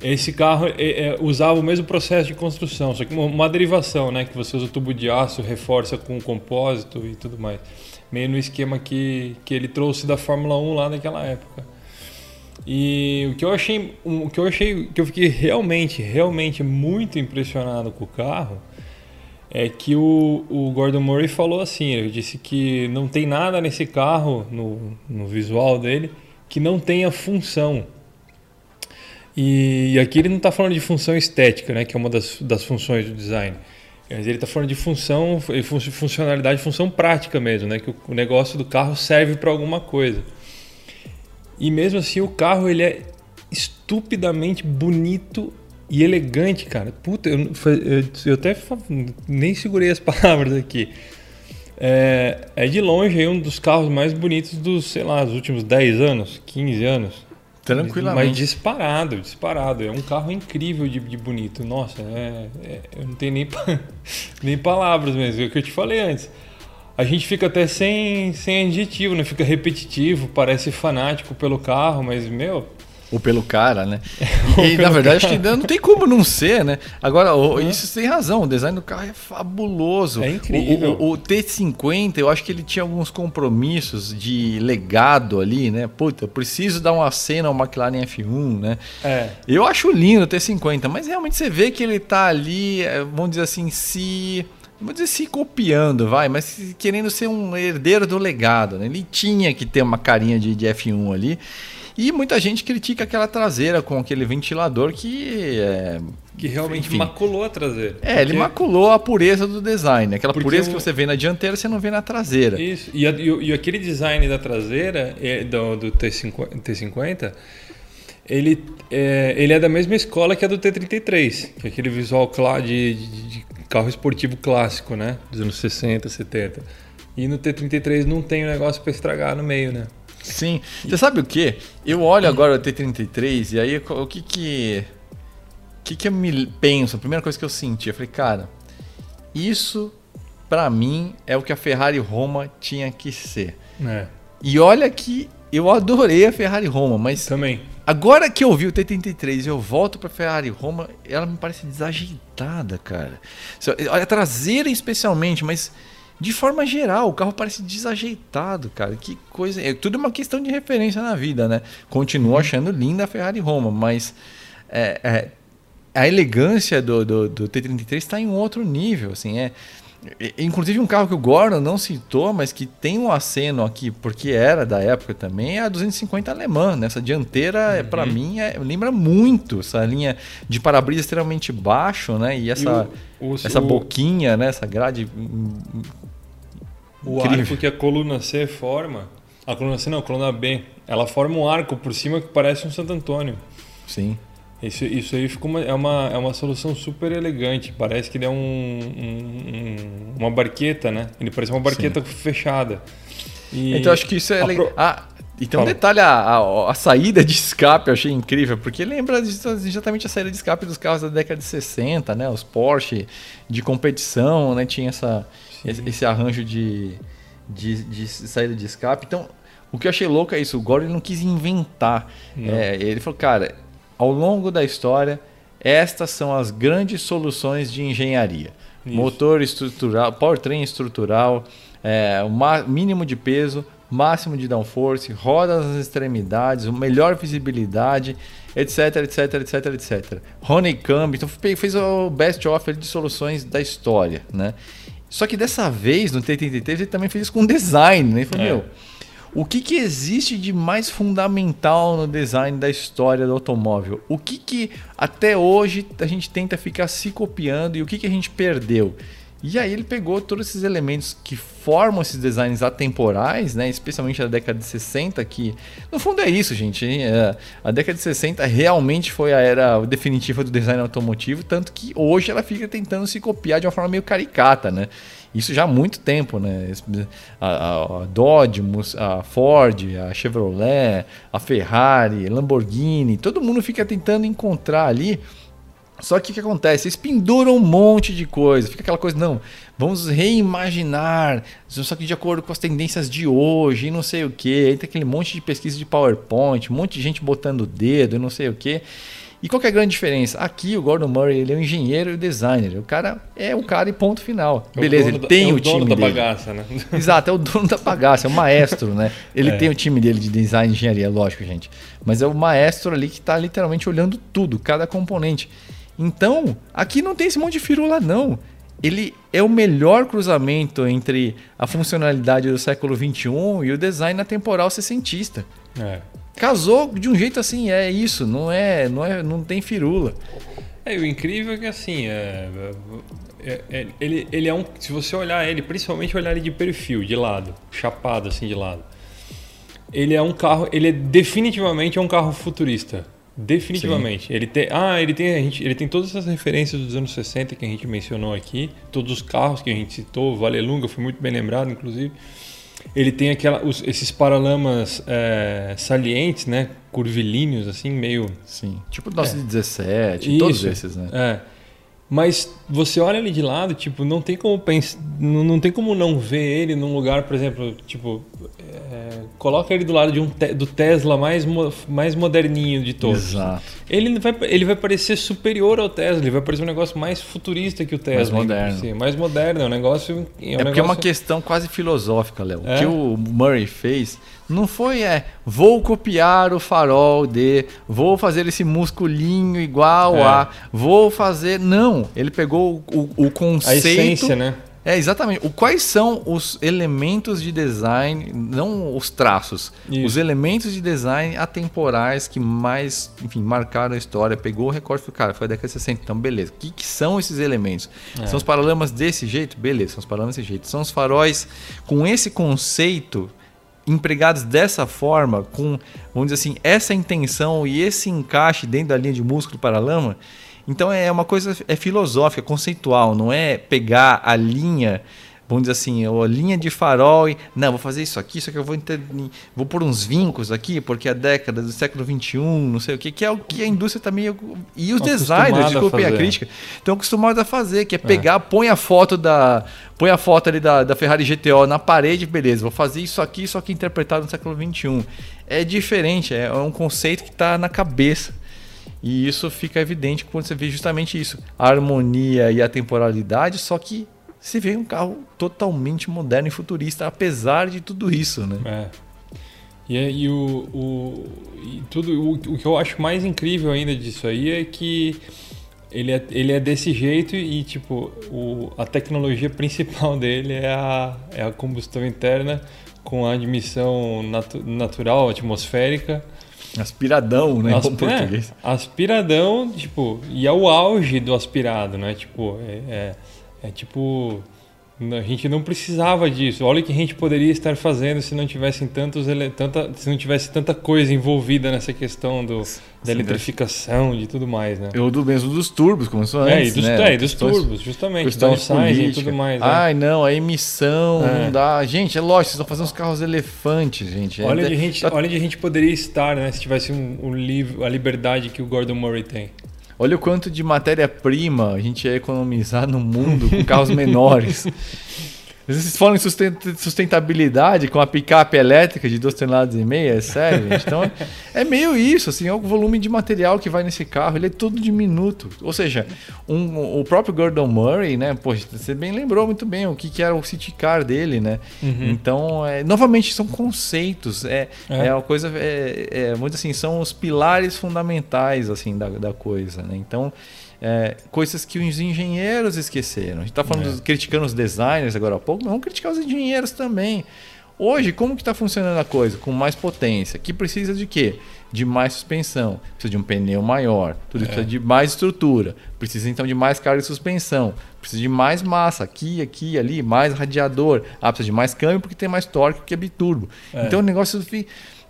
Speaker 2: Esse carro é, é, usava o mesmo processo de construção, só que uma, uma derivação, né? Que você usa o tubo de aço, reforça com compósito e tudo mais. Meio no esquema que, que ele trouxe da Fórmula 1 lá naquela época. E o que eu achei, o que eu achei, que eu fiquei realmente, realmente muito impressionado com o carro é que o, o Gordon Murray falou assim, ele disse que não tem nada nesse carro, no, no visual dele, que não tenha função. E, e aqui ele não está falando de função estética, né, que é uma das, das funções do design. Mas ele está falando de função, fun- funcionalidade, função prática mesmo, né, que o, negócio do carro serve para alguma coisa. E mesmo assim o carro ele é estupidamente bonito e elegante, cara. Puta, eu, eu, eu até nem segurei as palavras aqui. É, é de longe um dos carros mais bonitos dos, sei lá, dos últimos 10 anos, 15 anos. Mas
Speaker 1: Tranquilamente.
Speaker 2: disparado, disparado. É um carro incrível de, de bonito. Nossa, é, é- eu não tenho nem, nem palavras mesmo. É o que eu te falei antes. A gente fica até sem, sem adjetivo, né? Fica repetitivo, parece fanático pelo carro, mas, meu,
Speaker 1: Ou pelo cara, né? E, na verdade, acho que não tem como não ser, né? Agora,
Speaker 2: Uhum.
Speaker 1: isso tem razão, o design do carro é fabuloso.
Speaker 2: É incrível.
Speaker 1: O, o- o T50, eu acho que ele tinha alguns compromissos de legado ali, né? Puta, eu preciso dar uma cena ao McLaren F1, né?
Speaker 2: é.
Speaker 1: Eu acho lindo o T50, mas realmente você vê que ele tá ali, é, vamos dizer assim, se. Vamos dizer se copiando, vai, mas querendo ser um herdeiro do legado. Né? Ele tinha que ter uma carinha de, de F1 ali. E muita gente critica aquela traseira com aquele ventilador que. É,
Speaker 2: Que realmente
Speaker 1: Enfim.
Speaker 2: maculou a traseira.
Speaker 1: é, ele
Speaker 2: Porque-
Speaker 1: maculou a pureza do design. Aquela
Speaker 2: Porque
Speaker 1: pureza
Speaker 2: o-
Speaker 1: que você vê na dianteira, você não vê na traseira.
Speaker 2: Isso. E, e e aquele design da traseira é, do, do T50, T50 ele, é, ele é da mesma escola que a do T33, que é aquele visual de, de- de carro esportivo clássico, né? Dos anos 60, 70. E no T33 não tem o negócio para estragar no meio, né?
Speaker 1: Sim. Você sabe o que? Eu olho agora o T33 e aí o que que. O que, que eu me penso? A primeira coisa que eu senti, eu falei, cara, isso pra mim é o que a Ferrari Roma tinha que ser.
Speaker 2: É,
Speaker 1: E olha que eu adorei a Ferrari Roma, mas
Speaker 2: também.
Speaker 1: agora que eu vi o T33 e eu volto pra Ferrari Roma, ela me parece desajeitada, cara. Olha, a traseira especialmente, mas de forma geral, o carro parece desajeitado, cara. Que coisa. É tudo uma questão de referência na vida, né? Continuo achando linda a Ferrari Roma, mas é, é, a elegância do, do, do T33 está em um outro nível, assim. É, Inclusive um carro que o Gordon não citou, mas que tem um aceno aqui, porque era da época também, é a 250 alemã. Nessa dianteira, uhum. para mim, é, lembra muito essa linha de para-brisa extremamente baixo, né? E essa, e o, o, essa boquinha, né? Essa grade.
Speaker 2: O incrível. arco que a coluna C forma, a coluna C não, a coluna B, ela forma um arco por cima que parece um Santo Antônio.
Speaker 1: Sim.
Speaker 2: Isso, isso aí ficou uma, é, uma, é uma solução super elegante. Parece que ele é um, um, um uma barqueta, né? Ele parece uma barqueta Sim. fechada.
Speaker 1: E então acho que isso é legal. Pro... Ah, e tem um Fala. detalhe, a, a, a, saída de escape eu achei incrível, porque lembra exatamente a saída de escape dos carros da década de 60, né? Os Porsche de competição, né? Tinha essa, esse, esse, arranjo de, de, de, saída de escape. Então, o que eu achei louco é isso, o Gordon não quis inventar. Não. É, ele falou, cara, ao longo da história, estas são as grandes soluções de engenharia. Isso. Motor estrutural, powertrain estrutural, é, o mínimo de peso, máximo de downforce, rodas nas extremidades, melhor visibilidade, etc, etc, etc, etc. Honeycomb, então fez o best offer de soluções da história, né? Só que dessa vez, no T33, ele também fez isso com design, né? Ele falou, é. meu, o que, que existe de mais fundamental no design da história do automóvel? O que, que até hoje a gente tenta ficar se copiando e o que, que a gente perdeu? E aí ele pegou todos esses elementos que formam esses designs atemporais, né? especialmente da década de 60, que no fundo é isso, gente. É, a década de 60 realmente foi a era definitiva do design automotivo, tanto que hoje ela fica tentando se copiar de uma forma meio caricata, né? Isso já há muito tempo, né? A, a, Dodge, a Ford, a Chevrolet, a Ferrari, Lamborghini, todo mundo fica tentando encontrar ali. Só que o que acontece? Eles penduram um monte de coisa. Fica aquela coisa, não, vamos reimaginar, só que de acordo com as tendências de hoje, e não sei o que. Aí tem aquele monte de pesquisa de PowerPoint, um monte de gente botando o dedo e não sei o que. E qual é a grande diferença? Aqui o Gordon Murray ele é um engenheiro e designer. O cara é o cara e ponto final. É Beleza, ele tem é o, o time
Speaker 2: da
Speaker 1: dele.
Speaker 2: bagaça, né?
Speaker 1: Exato, é o dono da bagaça, é o maestro, né? Ele é. tem o time dele de design e engenharia, lógico, gente. Mas é o maestro ali que está literalmente olhando tudo, cada componente. Então, aqui não tem esse monte de firula, não. Ele é o melhor cruzamento entre a funcionalidade do século XXI e o design atemporal sessentista. É casou de um jeito assim, é isso, não é, não é, não tem firula.
Speaker 2: É, o incrível é que assim, é, é, é, ele, ele é um, se você olhar ele, principalmente olhar ele de perfil, de lado, chapado assim de lado, ele é um carro, ele é definitivamente é um carro futurista. Definitivamente. Sim. Ele tem, ah, ele tem, a gente, ele tem todas essas referências dos anos 60 que a gente mencionou aqui, todos os carros que a gente citou, Valelunga foi muito bem lembrado, inclusive. Ele tem aquela, os, esses paralamas é, salientes, né? Curvilíneos, assim, meio.
Speaker 1: Sim. Tipo o nosso é. de 17, todos esses, né?
Speaker 2: É. Mas você olha ele de lado, tipo, não tem como pensar, não, não tem como não ver ele num lugar, por exemplo, tipo, é, coloca ele do lado de um te, do Tesla mais, mais moderninho de todos.
Speaker 1: Exato.
Speaker 2: Ele vai, ele vai parecer superior ao Tesla, ele vai parecer um negócio mais futurista que o Tesla.
Speaker 1: Mais moderno.
Speaker 2: Mais moderno, é um negócio. É, um
Speaker 1: é
Speaker 2: negócio...
Speaker 1: porque é uma questão quase filosófica, Léo. É? O que o Murray fez não foi é, vou copiar o farol de, vou fazer esse musculinho igual é. a, vou fazer. Não, ele pegou o, o conceito. A
Speaker 2: essência, né?
Speaker 1: É, exatamente. O, quais são os elementos de design, não os traços, Isso. os elementos de design atemporais que mais, enfim, marcaram a história. Pegou o recorte e cara, foi a década de 60, então beleza. O que, que são esses elementos? É. São os paralamas desse jeito? Beleza, são os paralamas desse jeito. São os faróis com esse conceito empregados dessa forma, com, vamos dizer assim, essa intenção e esse encaixe dentro da linha de músculo para lama, então é uma coisa é filosófica, conceitual, não é pegar a linha vamos dizer assim, a linha de farol e não, vou fazer isso aqui, isso aqui eu vou inter... vou pôr uns vincos aqui, porque a década do século 21, não sei o que, que é o que a indústria também e os designers, desculpem a, a crítica, estão acostumados a fazer, que é pegar, é. põe a foto da põe a foto ali da, da Ferrari GTO na parede, beleza, vou fazer isso aqui, só que interpretado no século 21. É diferente, é um conceito que está na cabeça. E isso fica evidente quando você vê justamente isso, a harmonia e a temporalidade, só que você vê um carro totalmente moderno e futurista, apesar de tudo isso, né?
Speaker 2: É. E, e, o, o, e tudo, o, o que eu acho mais incrível ainda disso aí é que ele é, ele é desse jeito e, tipo, o, a tecnologia principal dele é a, é a combustão interna com a admissão natu, natural, atmosférica.
Speaker 1: Aspiradão, né?
Speaker 2: Asp é, aspiradão, tipo, e é o auge do aspirado, né? Tipo, é, é, é tipo a gente não precisava disso. Olha o que a gente poderia estar fazendo se não tivesse tantos tanta, se não tivesse tanta coisa envolvida nessa questão do, da eletrificação de tudo mais, né?
Speaker 1: Eu do mesmo dos turbos, como antes,
Speaker 2: é, e dos, né? é, e dos turbos, justamente, downsizing e tudo mais.
Speaker 1: Né? Ai, não, a emissão é. não dá. Gente, é lógico, vocês estão fazendo os carros elefantes, gente.
Speaker 2: Olha, é, onde, a gente, tá... onde a gente poderia estar, né, se tivesse um, um livro, a liberdade que o Gordon Murray tem.
Speaker 1: Olha o quanto de matéria-prima a gente ia economizar no mundo com carros menores. Vocês falam em sustentabilidade com a picape elétrica de 2 toneladas e meia, é sério, gente? Então é meio isso, assim, é o volume de material que vai nesse carro, ele é todo diminuto. Ou seja, um, o próprio Gordon Murray, né? Poxa, você bem lembrou muito bem o que, que era o City Car dele, né? Uhum. Então, é, novamente, são conceitos, é, é. é uma coisa, é, é, muito assim, são os pilares fundamentais, assim, da, da coisa, né? Então, é, coisas que os engenheiros esqueceram. A gente está falando, é. criticando os designers agora há pouco, mas vamos criticar os engenheiros também. Hoje, como que está funcionando a coisa? Com mais potência. Que precisa de quê? De mais suspensão. Precisa de um pneu maior. Tudo é. precisa de mais estrutura. Precisa então de mais carga de suspensão. Precisa de mais massa. Aqui, aqui, ali. Mais radiador. Ah, precisa de mais câmbio porque tem mais torque que é biturbo. É. Então o negócio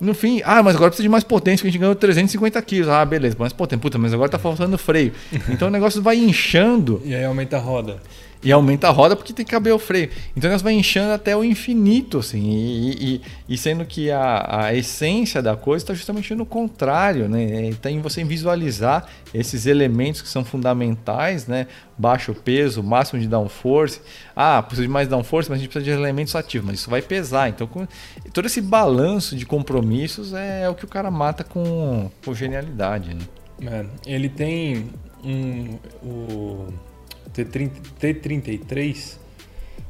Speaker 1: no fim, ah, mas agora precisa de mais potência, que a gente ganhou 350 quilos. Ah, beleza, mais potência. Puta, mas agora tá faltando freio. Então o negócio vai inchando.
Speaker 2: e aí aumenta a roda.
Speaker 1: E aumenta a roda porque tem que caber o freio. Então elas vai inchando até o infinito, assim. E, e, e sendo que a, a essência da coisa está justamente no contrário, né? Está em você visualizar esses elementos que são fundamentais, né? Baixo peso, máximo de downforce. Ah, precisa de mais downforce, mas a gente precisa de elementos ativos. Mas isso vai pesar. Então, com, todo esse balanço de compromissos é, é o que o cara mata com, com genialidade, né?
Speaker 2: É, ele tem um... O T30, T33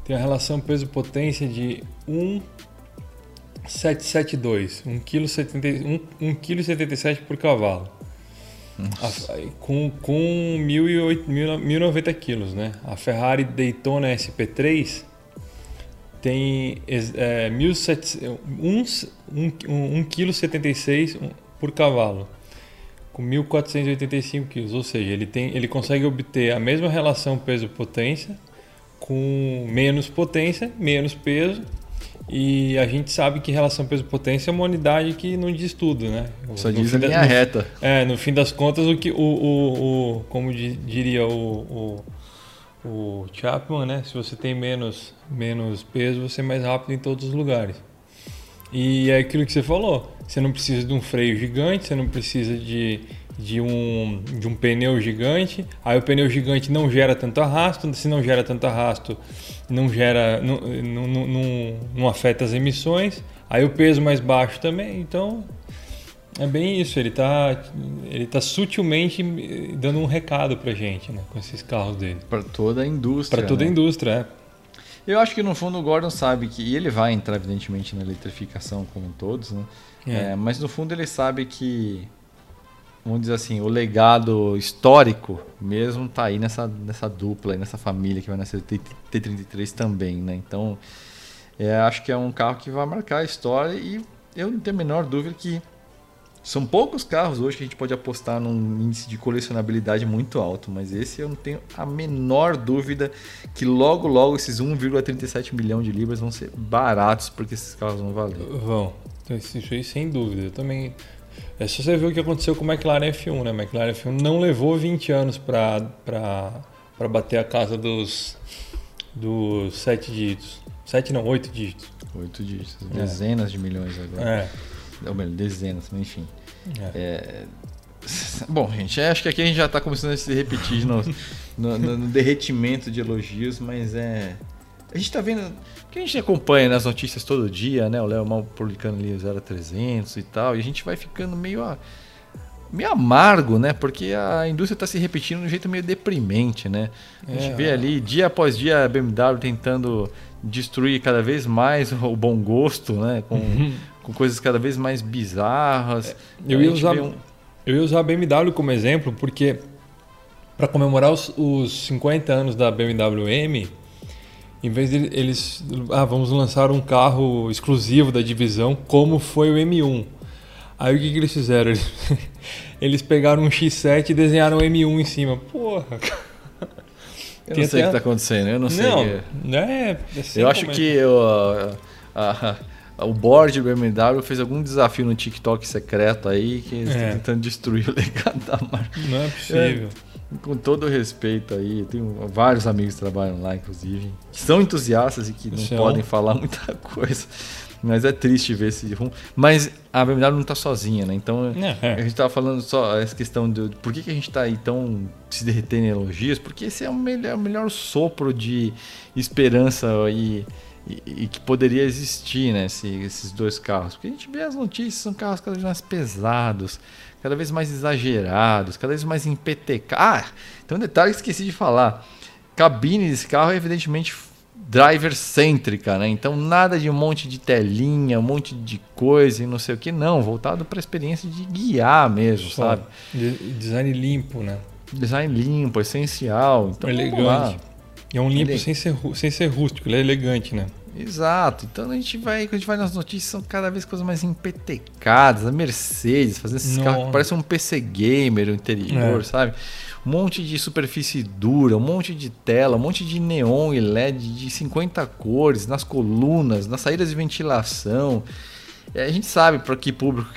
Speaker 2: tem a relação peso-potência de 1,772, 1,77 kg por cavalo. A, com, com 1.090 quilos, né? A Ferrari Daytona SP3 tem é, 1,76 kg por cavalo com 1.485 quilos, ou seja, ele, tem, ele consegue obter a mesma relação peso-potência com menos potência, menos peso, e a gente sabe que relação peso-potência é uma unidade que não diz tudo, né?
Speaker 1: Só diz a linha reta.
Speaker 2: É, no fim das contas, o que o, o, o como diria o, o, o Chapman, né? Se você tem menos, menos peso, você é mais rápido em todos os lugares. E é aquilo que você falou. Você não precisa de um freio gigante, você não precisa de, de, um, de um pneu gigante. Aí o pneu gigante não gera tanto arrasto. Se não gera tanto arrasto, não gera, não, não, não, não afeta as emissões. Aí o peso mais baixo também. Então é bem isso. Ele está ele tá sutilmente dando um recado para gente, né, com esses carros dele.
Speaker 1: Para toda a indústria.
Speaker 2: Para toda
Speaker 1: né?
Speaker 2: a indústria, é.
Speaker 1: Eu acho que no fundo o Gordon sabe que. E ele vai entrar, evidentemente, na eletrificação como todos, né? É. É, mas no fundo ele sabe que. Vamos dizer assim, o legado histórico mesmo está aí nessa, nessa dupla, nessa família que vai nascer T33 também, né? Então, é, acho que é um carro que vai marcar a história e eu não tenho a menor dúvida que são poucos carros hoje que a gente pode apostar num índice de colecionabilidade muito alto, mas esse eu não tenho a menor dúvida que logo, logo esses 1,37 milhão de libras vão ser baratos porque esses carros vão valer.
Speaker 2: Vão, isso aí sem dúvida. Eu também. É só você ver o que aconteceu com o McLaren F1, né? O McLaren F1 não levou 20 anos para bater a casa dos, dos 7 dígitos. 7 não, 8 dígitos.
Speaker 1: 8 dígitos, dezenas é. de milhões agora. É. Ou melhor, dezenas, mas enfim. É. É... Bom, gente, acho que aqui a gente já está começando a se repetir no, no, no, no, derretimento de elogios, mas é. A gente está vendo. Que a gente acompanha nas notícias todo dia, né? O Léo Mal publicando ali o 0300 e tal, e a gente vai ficando meio. Ah, meio amargo, né? Porque a indústria está se repetindo de um jeito meio deprimente, né? A gente
Speaker 2: É.
Speaker 1: vê ali dia após dia a BMW tentando destruir cada vez mais o bom gosto, né? Com, com coisas cada vez mais bizarras.
Speaker 2: Eu
Speaker 1: A
Speaker 2: ia usar-
Speaker 1: um-
Speaker 2: Eu ia usar a BMW como exemplo porque para comemorar os, os 50 anos da BMW M, em vez de eles, ah, vamos lançar um carro exclusivo da divisão como foi o M1. Aí o que, que eles fizeram? Eles, eles pegaram um X7 e desenharam o M1 em cima. Porra.
Speaker 1: Eu não sei o que está acontecendo, eu não sei.
Speaker 2: Não, né? é sem
Speaker 1: Eu acho
Speaker 2: comentar.
Speaker 1: que eu, a- a- o board do BMW fez algum desafio no TikTok secreto aí que eles
Speaker 2: É.
Speaker 1: estão tentando destruir o legado da marca.
Speaker 2: Não é possível.
Speaker 1: Com todo o respeito aí, eu tenho vários amigos que trabalham lá, inclusive, que são entusiastas e que não
Speaker 2: São.
Speaker 1: podem falar muita coisa. Mas é triste ver esse rumo. Mas a BMW não está sozinha, né? Então
Speaker 2: É, é.
Speaker 1: a gente estava falando só essa questão do por que, que a gente está aí tão se derretendo em elogios, porque esse é o melhor, o melhor sopro de esperança e, e- e que poderia existir, né? esse- esses dois carros. Porque a gente vê as notícias, são carros cada vez mais pesados, cada vez mais exagerados, cada vez mais empetecados. Ah, tem um detalhe que esqueci de falar. Cabine desse carro é evidentemente driver cêntrica, né? Então nada de um monte de telinha, um monte de coisa e não sei o que, não, voltado para a experiência de guiar mesmo,
Speaker 2: Só
Speaker 1: sabe?
Speaker 2: de- Design limpo, né?
Speaker 1: Design limpo, essencial. Então,
Speaker 2: elegante. É um limpo
Speaker 1: Ele-
Speaker 2: sem ser, sem ser rústico, ele é elegante, né?
Speaker 1: Exato. Então a gente vai, quando a gente vai nas notícias, são cada vez coisas mais empetecadas. A Mercedes fazendo esses carros que parecem um PC gamer o interior,
Speaker 2: É.
Speaker 1: sabe? Um monte de superfície dura, um monte de tela, um monte de neon e LED de 50 cores nas colunas, nas saídas de ventilação. É, a gente sabe para que público,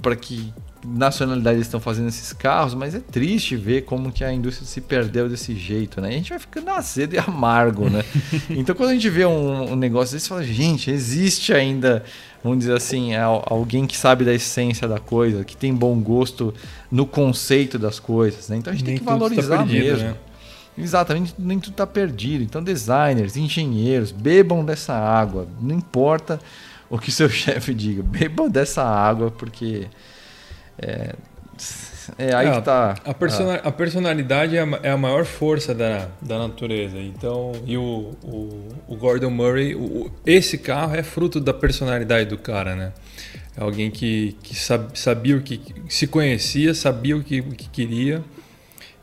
Speaker 1: para que nacionalidade eles estão fazendo esses carros, mas é triste ver como que a indústria se perdeu desse jeito, né? E a gente vai ficando azedo e amargo, né? então quando a gente vê um, um negócio desse, fala, gente, existe ainda, vamos dizer assim, al- alguém que sabe da essência da coisa, que tem bom gosto no conceito das coisas, né? Então a gente
Speaker 2: Nem
Speaker 1: tem que
Speaker 2: tá
Speaker 1: valorizar
Speaker 2: perdido,
Speaker 1: mesmo.
Speaker 2: né?
Speaker 1: Exatamente, nem tudo está perdido. Então, designers, engenheiros, bebam dessa água. Não importa o que seu chefe diga, bebam dessa água, porque é, é aí
Speaker 2: É,
Speaker 1: que tá.
Speaker 2: A, persona- a personalidade é a, é a maior força da, da natureza. Então, e o, o, o Gordon Murray, o- esse carro é fruto da personalidade do cara, né? É alguém que, que sab- sabia o que se conhecia, sabia o que, o que queria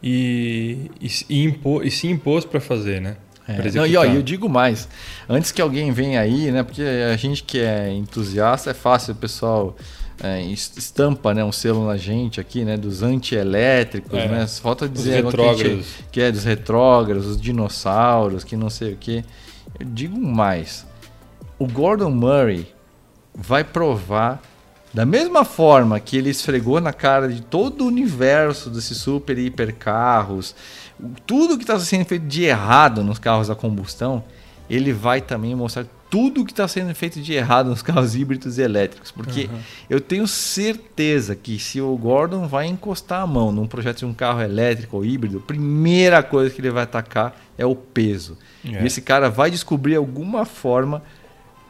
Speaker 2: e, e, se impo- e se impôs para fazer, né?
Speaker 1: É, não, e ó, eu digo mais, antes que alguém venha aí, né? Porque a gente que é entusiasta é fácil, o pessoal é, es- estampa né, um selo na gente aqui, né? Dos antielétricos,
Speaker 2: É,
Speaker 1: né? Falta dizer que, gente- que é dos retrógrados, os dinossauros, que não sei o que. Eu digo mais. O Gordon Murray vai provar da mesma forma que ele esfregou na cara de todo o universo desses super e hiper carros, tudo que está sendo feito de errado nos carros a combustão, ele vai também mostrar tudo que está sendo feito de errado nos carros híbridos e elétricos. Porque eu tenho certeza que se o Gordon vai encostar a mão num projeto de um carro elétrico ou híbrido, a primeira coisa que ele vai atacar é o peso.
Speaker 2: É.
Speaker 1: E esse cara vai descobrir alguma forma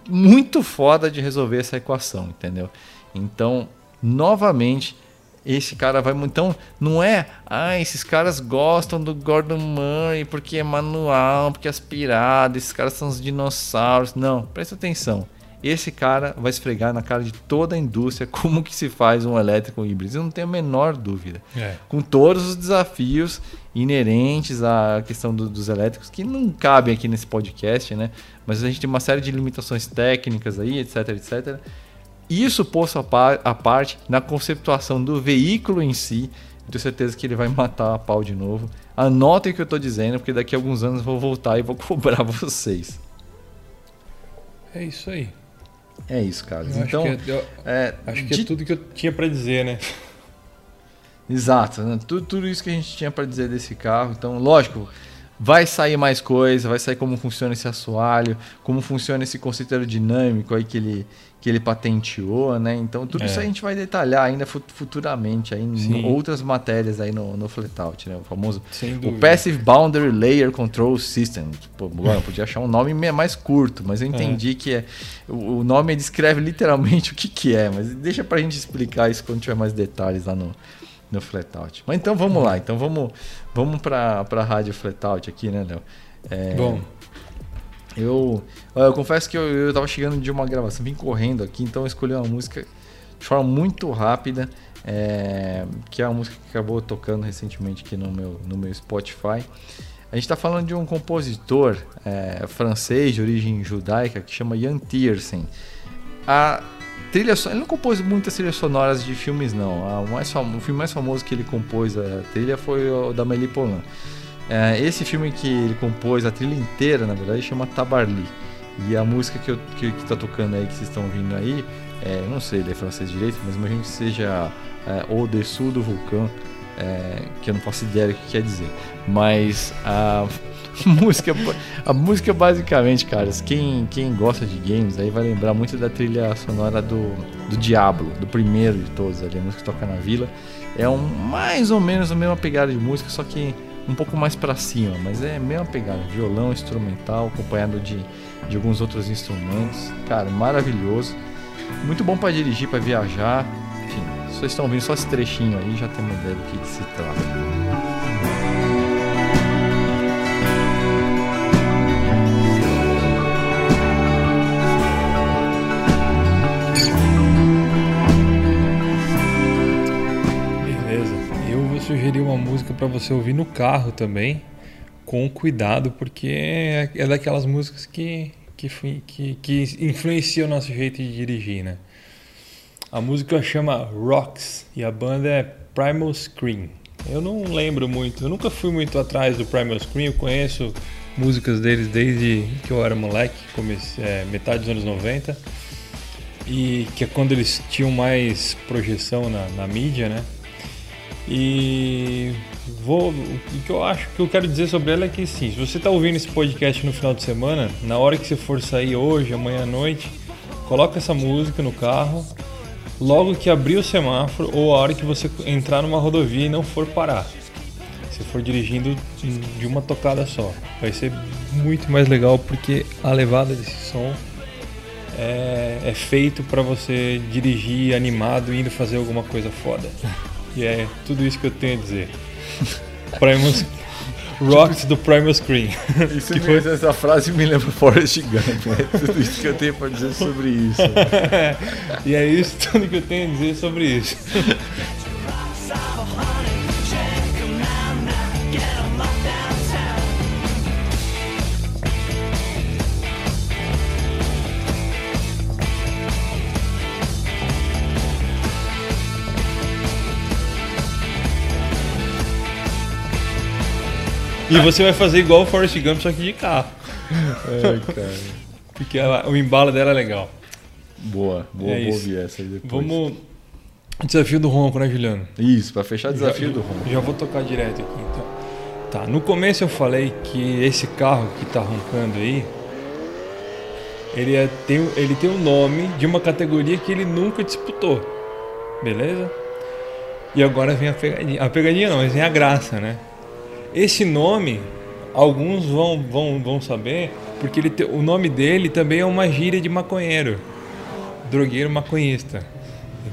Speaker 1: muito foda de resolver essa equação, entendeu? Então, novamente, esse cara vai. Então, não é. Ah, esses caras gostam do Gordon Murray porque é manual, porque é aspirado, esses caras são os dinossauros. Não, presta atenção. Esse cara vai esfregar na cara de toda a indústria como que se faz um elétrico híbrido. Eu não tenho a menor dúvida
Speaker 2: É.
Speaker 1: com todos os desafios inerentes à questão do- dos elétricos, que não cabem aqui nesse podcast, né? Mas a gente tem uma série de limitações técnicas aí, etc, etc. Isso posto a, par- a parte na conceptuação do veículo em si, eu tenho certeza que ele vai matar a pau de novo. Anotem o que eu estou dizendo, porque daqui a alguns anos eu vou voltar e vou cobrar vocês.
Speaker 2: É isso aí.
Speaker 1: É isso, Carlos.
Speaker 2: Eu
Speaker 1: então,
Speaker 2: acho que, é, eu
Speaker 1: é,
Speaker 2: acho que é
Speaker 1: de-
Speaker 2: tudo que eu tinha para dizer, né?
Speaker 1: Exato, né? tudo, tudo isso que a gente tinha para dizer desse carro. Então, lógico, vai sair mais coisa, vai sair como funciona esse assoalho, como funciona esse conceito aerodinâmico aí que ele, que ele patenteou, né? Então, tudo
Speaker 2: É.
Speaker 1: isso a gente vai detalhar ainda fu- futuramente aí em
Speaker 2: Sim.
Speaker 1: outras matérias aí no, no Flatout, né? O famoso o. Passive Boundary Layer Control System. Pô, eu podia achar um nome me- mais curto, mas eu entendi que é o nome descreve literalmente o que, que é, mas deixa pra gente explicar isso quando tiver mais detalhes lá no, no Flatout. Mas então vamos lá, então vamos, vamos para a rádio Flatout aqui, né, Léo?
Speaker 2: É, Bom.
Speaker 1: Eu, eu confesso que eu, eu tava chegando de uma gravação, vim correndo aqui, então eu escolhi uma música de forma muito rápida, é, que é uma música que acabou tocando recentemente aqui no meu, no meu Spotify. A gente está falando de um compositor é, francês de origem judaica que chama Jan Tiersen. A trilha ele não compôs muitas trilhas sonoras de filmes não. mais famo, o filme mais famoso que ele compôs a trilha foi o da Mélie Poulain. É, esse filme que ele compôs a trilha inteira, na verdade, chama Tabarly. E a música que, eu, que, que tá tocando aí, que vocês estão ouvindo aí, é, não sei, ele é francês direito, mas imagino que seja é, O Dessous do Vulcão, é, que eu não faço ideia do que quer dizer. Mas a música, a música basicamente, caras, quem, quem gosta de games aí vai lembrar muito da trilha sonora do, do Diablo, do primeiro de todos ali, a música que toca na vila. É um mais ou menos a mesma pegada de música, só que um pouco mais para cima, mas é a mesma pegada, violão instrumental acompanhado de, de alguns outros instrumentos. Cara, maravilhoso. Muito bom para dirigir, para viajar. Enfim, vocês estão ouvindo só esse trechinho aí, já tem uma ideia do que se trata.
Speaker 2: Uma música para você ouvir no carro também, com cuidado, porque é, é daquelas músicas que, que, que, que influenciam o nosso jeito de dirigir, né? A música chama Rocks e a banda é Primal Scream. Eu não lembro muito, eu nunca fui muito atrás do Primal Scream, eu conheço músicas deles desde que eu era moleque, comecei, é, metade dos anos 90. E que é quando eles tinham mais projeção na, na mídia, né? E vou, o que eu acho que eu quero dizer sobre ela é que sim, se você está ouvindo esse podcast no final de semana, na hora que você for sair hoje, amanhã à noite, coloca essa música no carro, logo que abrir o semáforo ou a hora que você entrar numa rodovia e não for parar. Se for dirigindo de uma tocada só, vai ser muito mais legal porque a levada desse som é, é feito para você dirigir animado indo fazer alguma coisa foda. E é tudo isso que eu tenho a dizer. Primus Rocks do Primal Screen.
Speaker 1: Isso que foi... Essa frase me lembra Forrest Gump. É tudo isso que eu tenho para dizer sobre isso.
Speaker 2: e é isso tudo que eu tenho a dizer sobre isso. E você vai fazer igual o Forrest Gump, só que de carro. É, cara. Porque ela, o embalo dela é legal.
Speaker 1: Boa, boa, é ouvir essa aí depois.
Speaker 2: Vamos. Desafio do Ronco, né, Juliano?
Speaker 1: Isso, para fechar o desafio já, do Ronco.
Speaker 2: Já vou tocar direto aqui, então. Tá, no começo eu falei que esse carro que tá roncando aí, ele, é, tem, ele tem o nome de uma categoria que ele nunca disputou. Beleza? E agora vem a pegadinha. A pegadinha não, mas vem a graça, né? Esse nome, alguns vão, vão, vão saber, porque ele te, o nome dele também é uma gíria de maconheiro, drogueiro maconhista.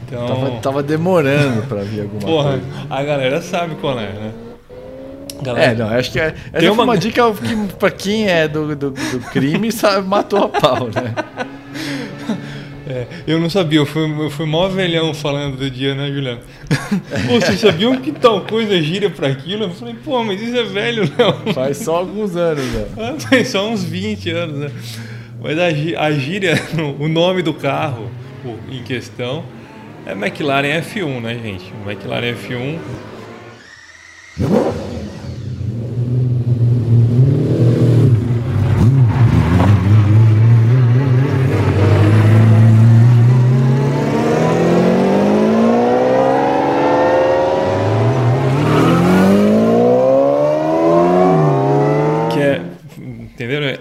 Speaker 2: Então,
Speaker 1: tava, tava demorando para vir alguma porra, coisa.
Speaker 2: A galera sabe qual é, né?
Speaker 1: Galera, é, não, acho que é, essa é uma... uma dica que para quem é do, do, do crime sabe, matou a pau, né?
Speaker 2: É, eu não sabia, eu fui, eu fui mó velhão falando do dia, né, Juliano? pô, vocês sabiam que tal coisa gira para aquilo? Eu falei, pô, mas isso é velho, não.
Speaker 1: Faz só alguns anos, né?
Speaker 2: Ah, faz só uns 20 anos, né? Mas a, a gíria, o nome do carro em questão é McLaren F1, né, gente? O McLaren F1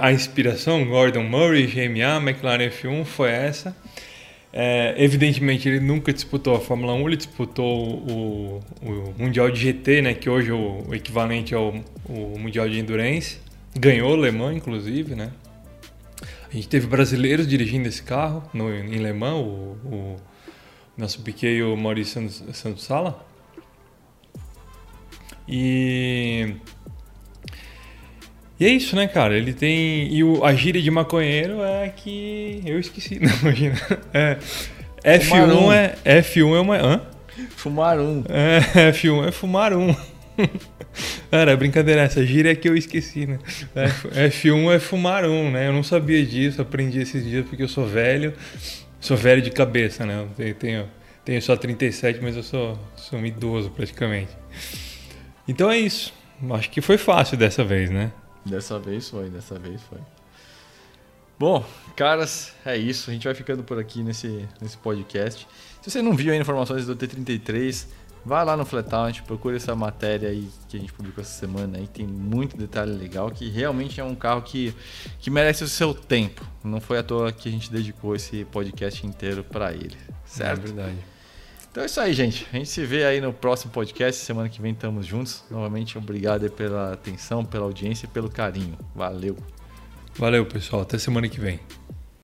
Speaker 2: a inspiração, Gordon Murray, GMA, McLaren F1, foi essa. É, evidentemente, ele nunca disputou a Fórmula 1, ele disputou o, o Mundial de GT, né, que hoje é o, o equivalente ao o Mundial de Endurance. Ganhou Le Mans, inclusive, né? A gente teve brasileiros dirigindo esse carro no, em Le Mans, o, o nosso Piquet e o Maurício Santos Sala. E. E é isso, né, cara? Ele tem. E o, a gíria de maconheiro é que. Eu esqueci. Não, imagina. É. F1 é. F1 é uma. Hã?
Speaker 1: Fumar um.
Speaker 2: É, F1 é fumar um. Cara, brincadeira, essa gíria é que eu esqueci, né? F1 é fumar um, né? Eu não sabia disso, aprendi esses dias porque eu sou velho. Sou velho de cabeça, né? Eu tenho, tenho só 37, mas eu sou, sou um idoso praticamente. Então é isso. Acho que foi fácil dessa vez, né?
Speaker 1: Dessa vez foi, dessa vez foi. Bom, caras, é isso. A gente vai ficando por aqui nesse, nesse podcast. Se você não viu ainda informações do T33, Vai lá no Flatout, procure essa matéria aí que a gente publicou essa semana aí, tem muito detalhe legal, que realmente é um carro que, que merece o seu tempo. Não foi à toa que a gente dedicou esse podcast inteiro para ele, certo?
Speaker 2: É verdade.
Speaker 1: Então é isso aí, gente. A gente se vê aí no próximo podcast. Semana que vem estamos juntos. Novamente, obrigado pela atenção, pela audiência e pelo carinho. Valeu.
Speaker 2: Valeu, pessoal. Até semana que vem.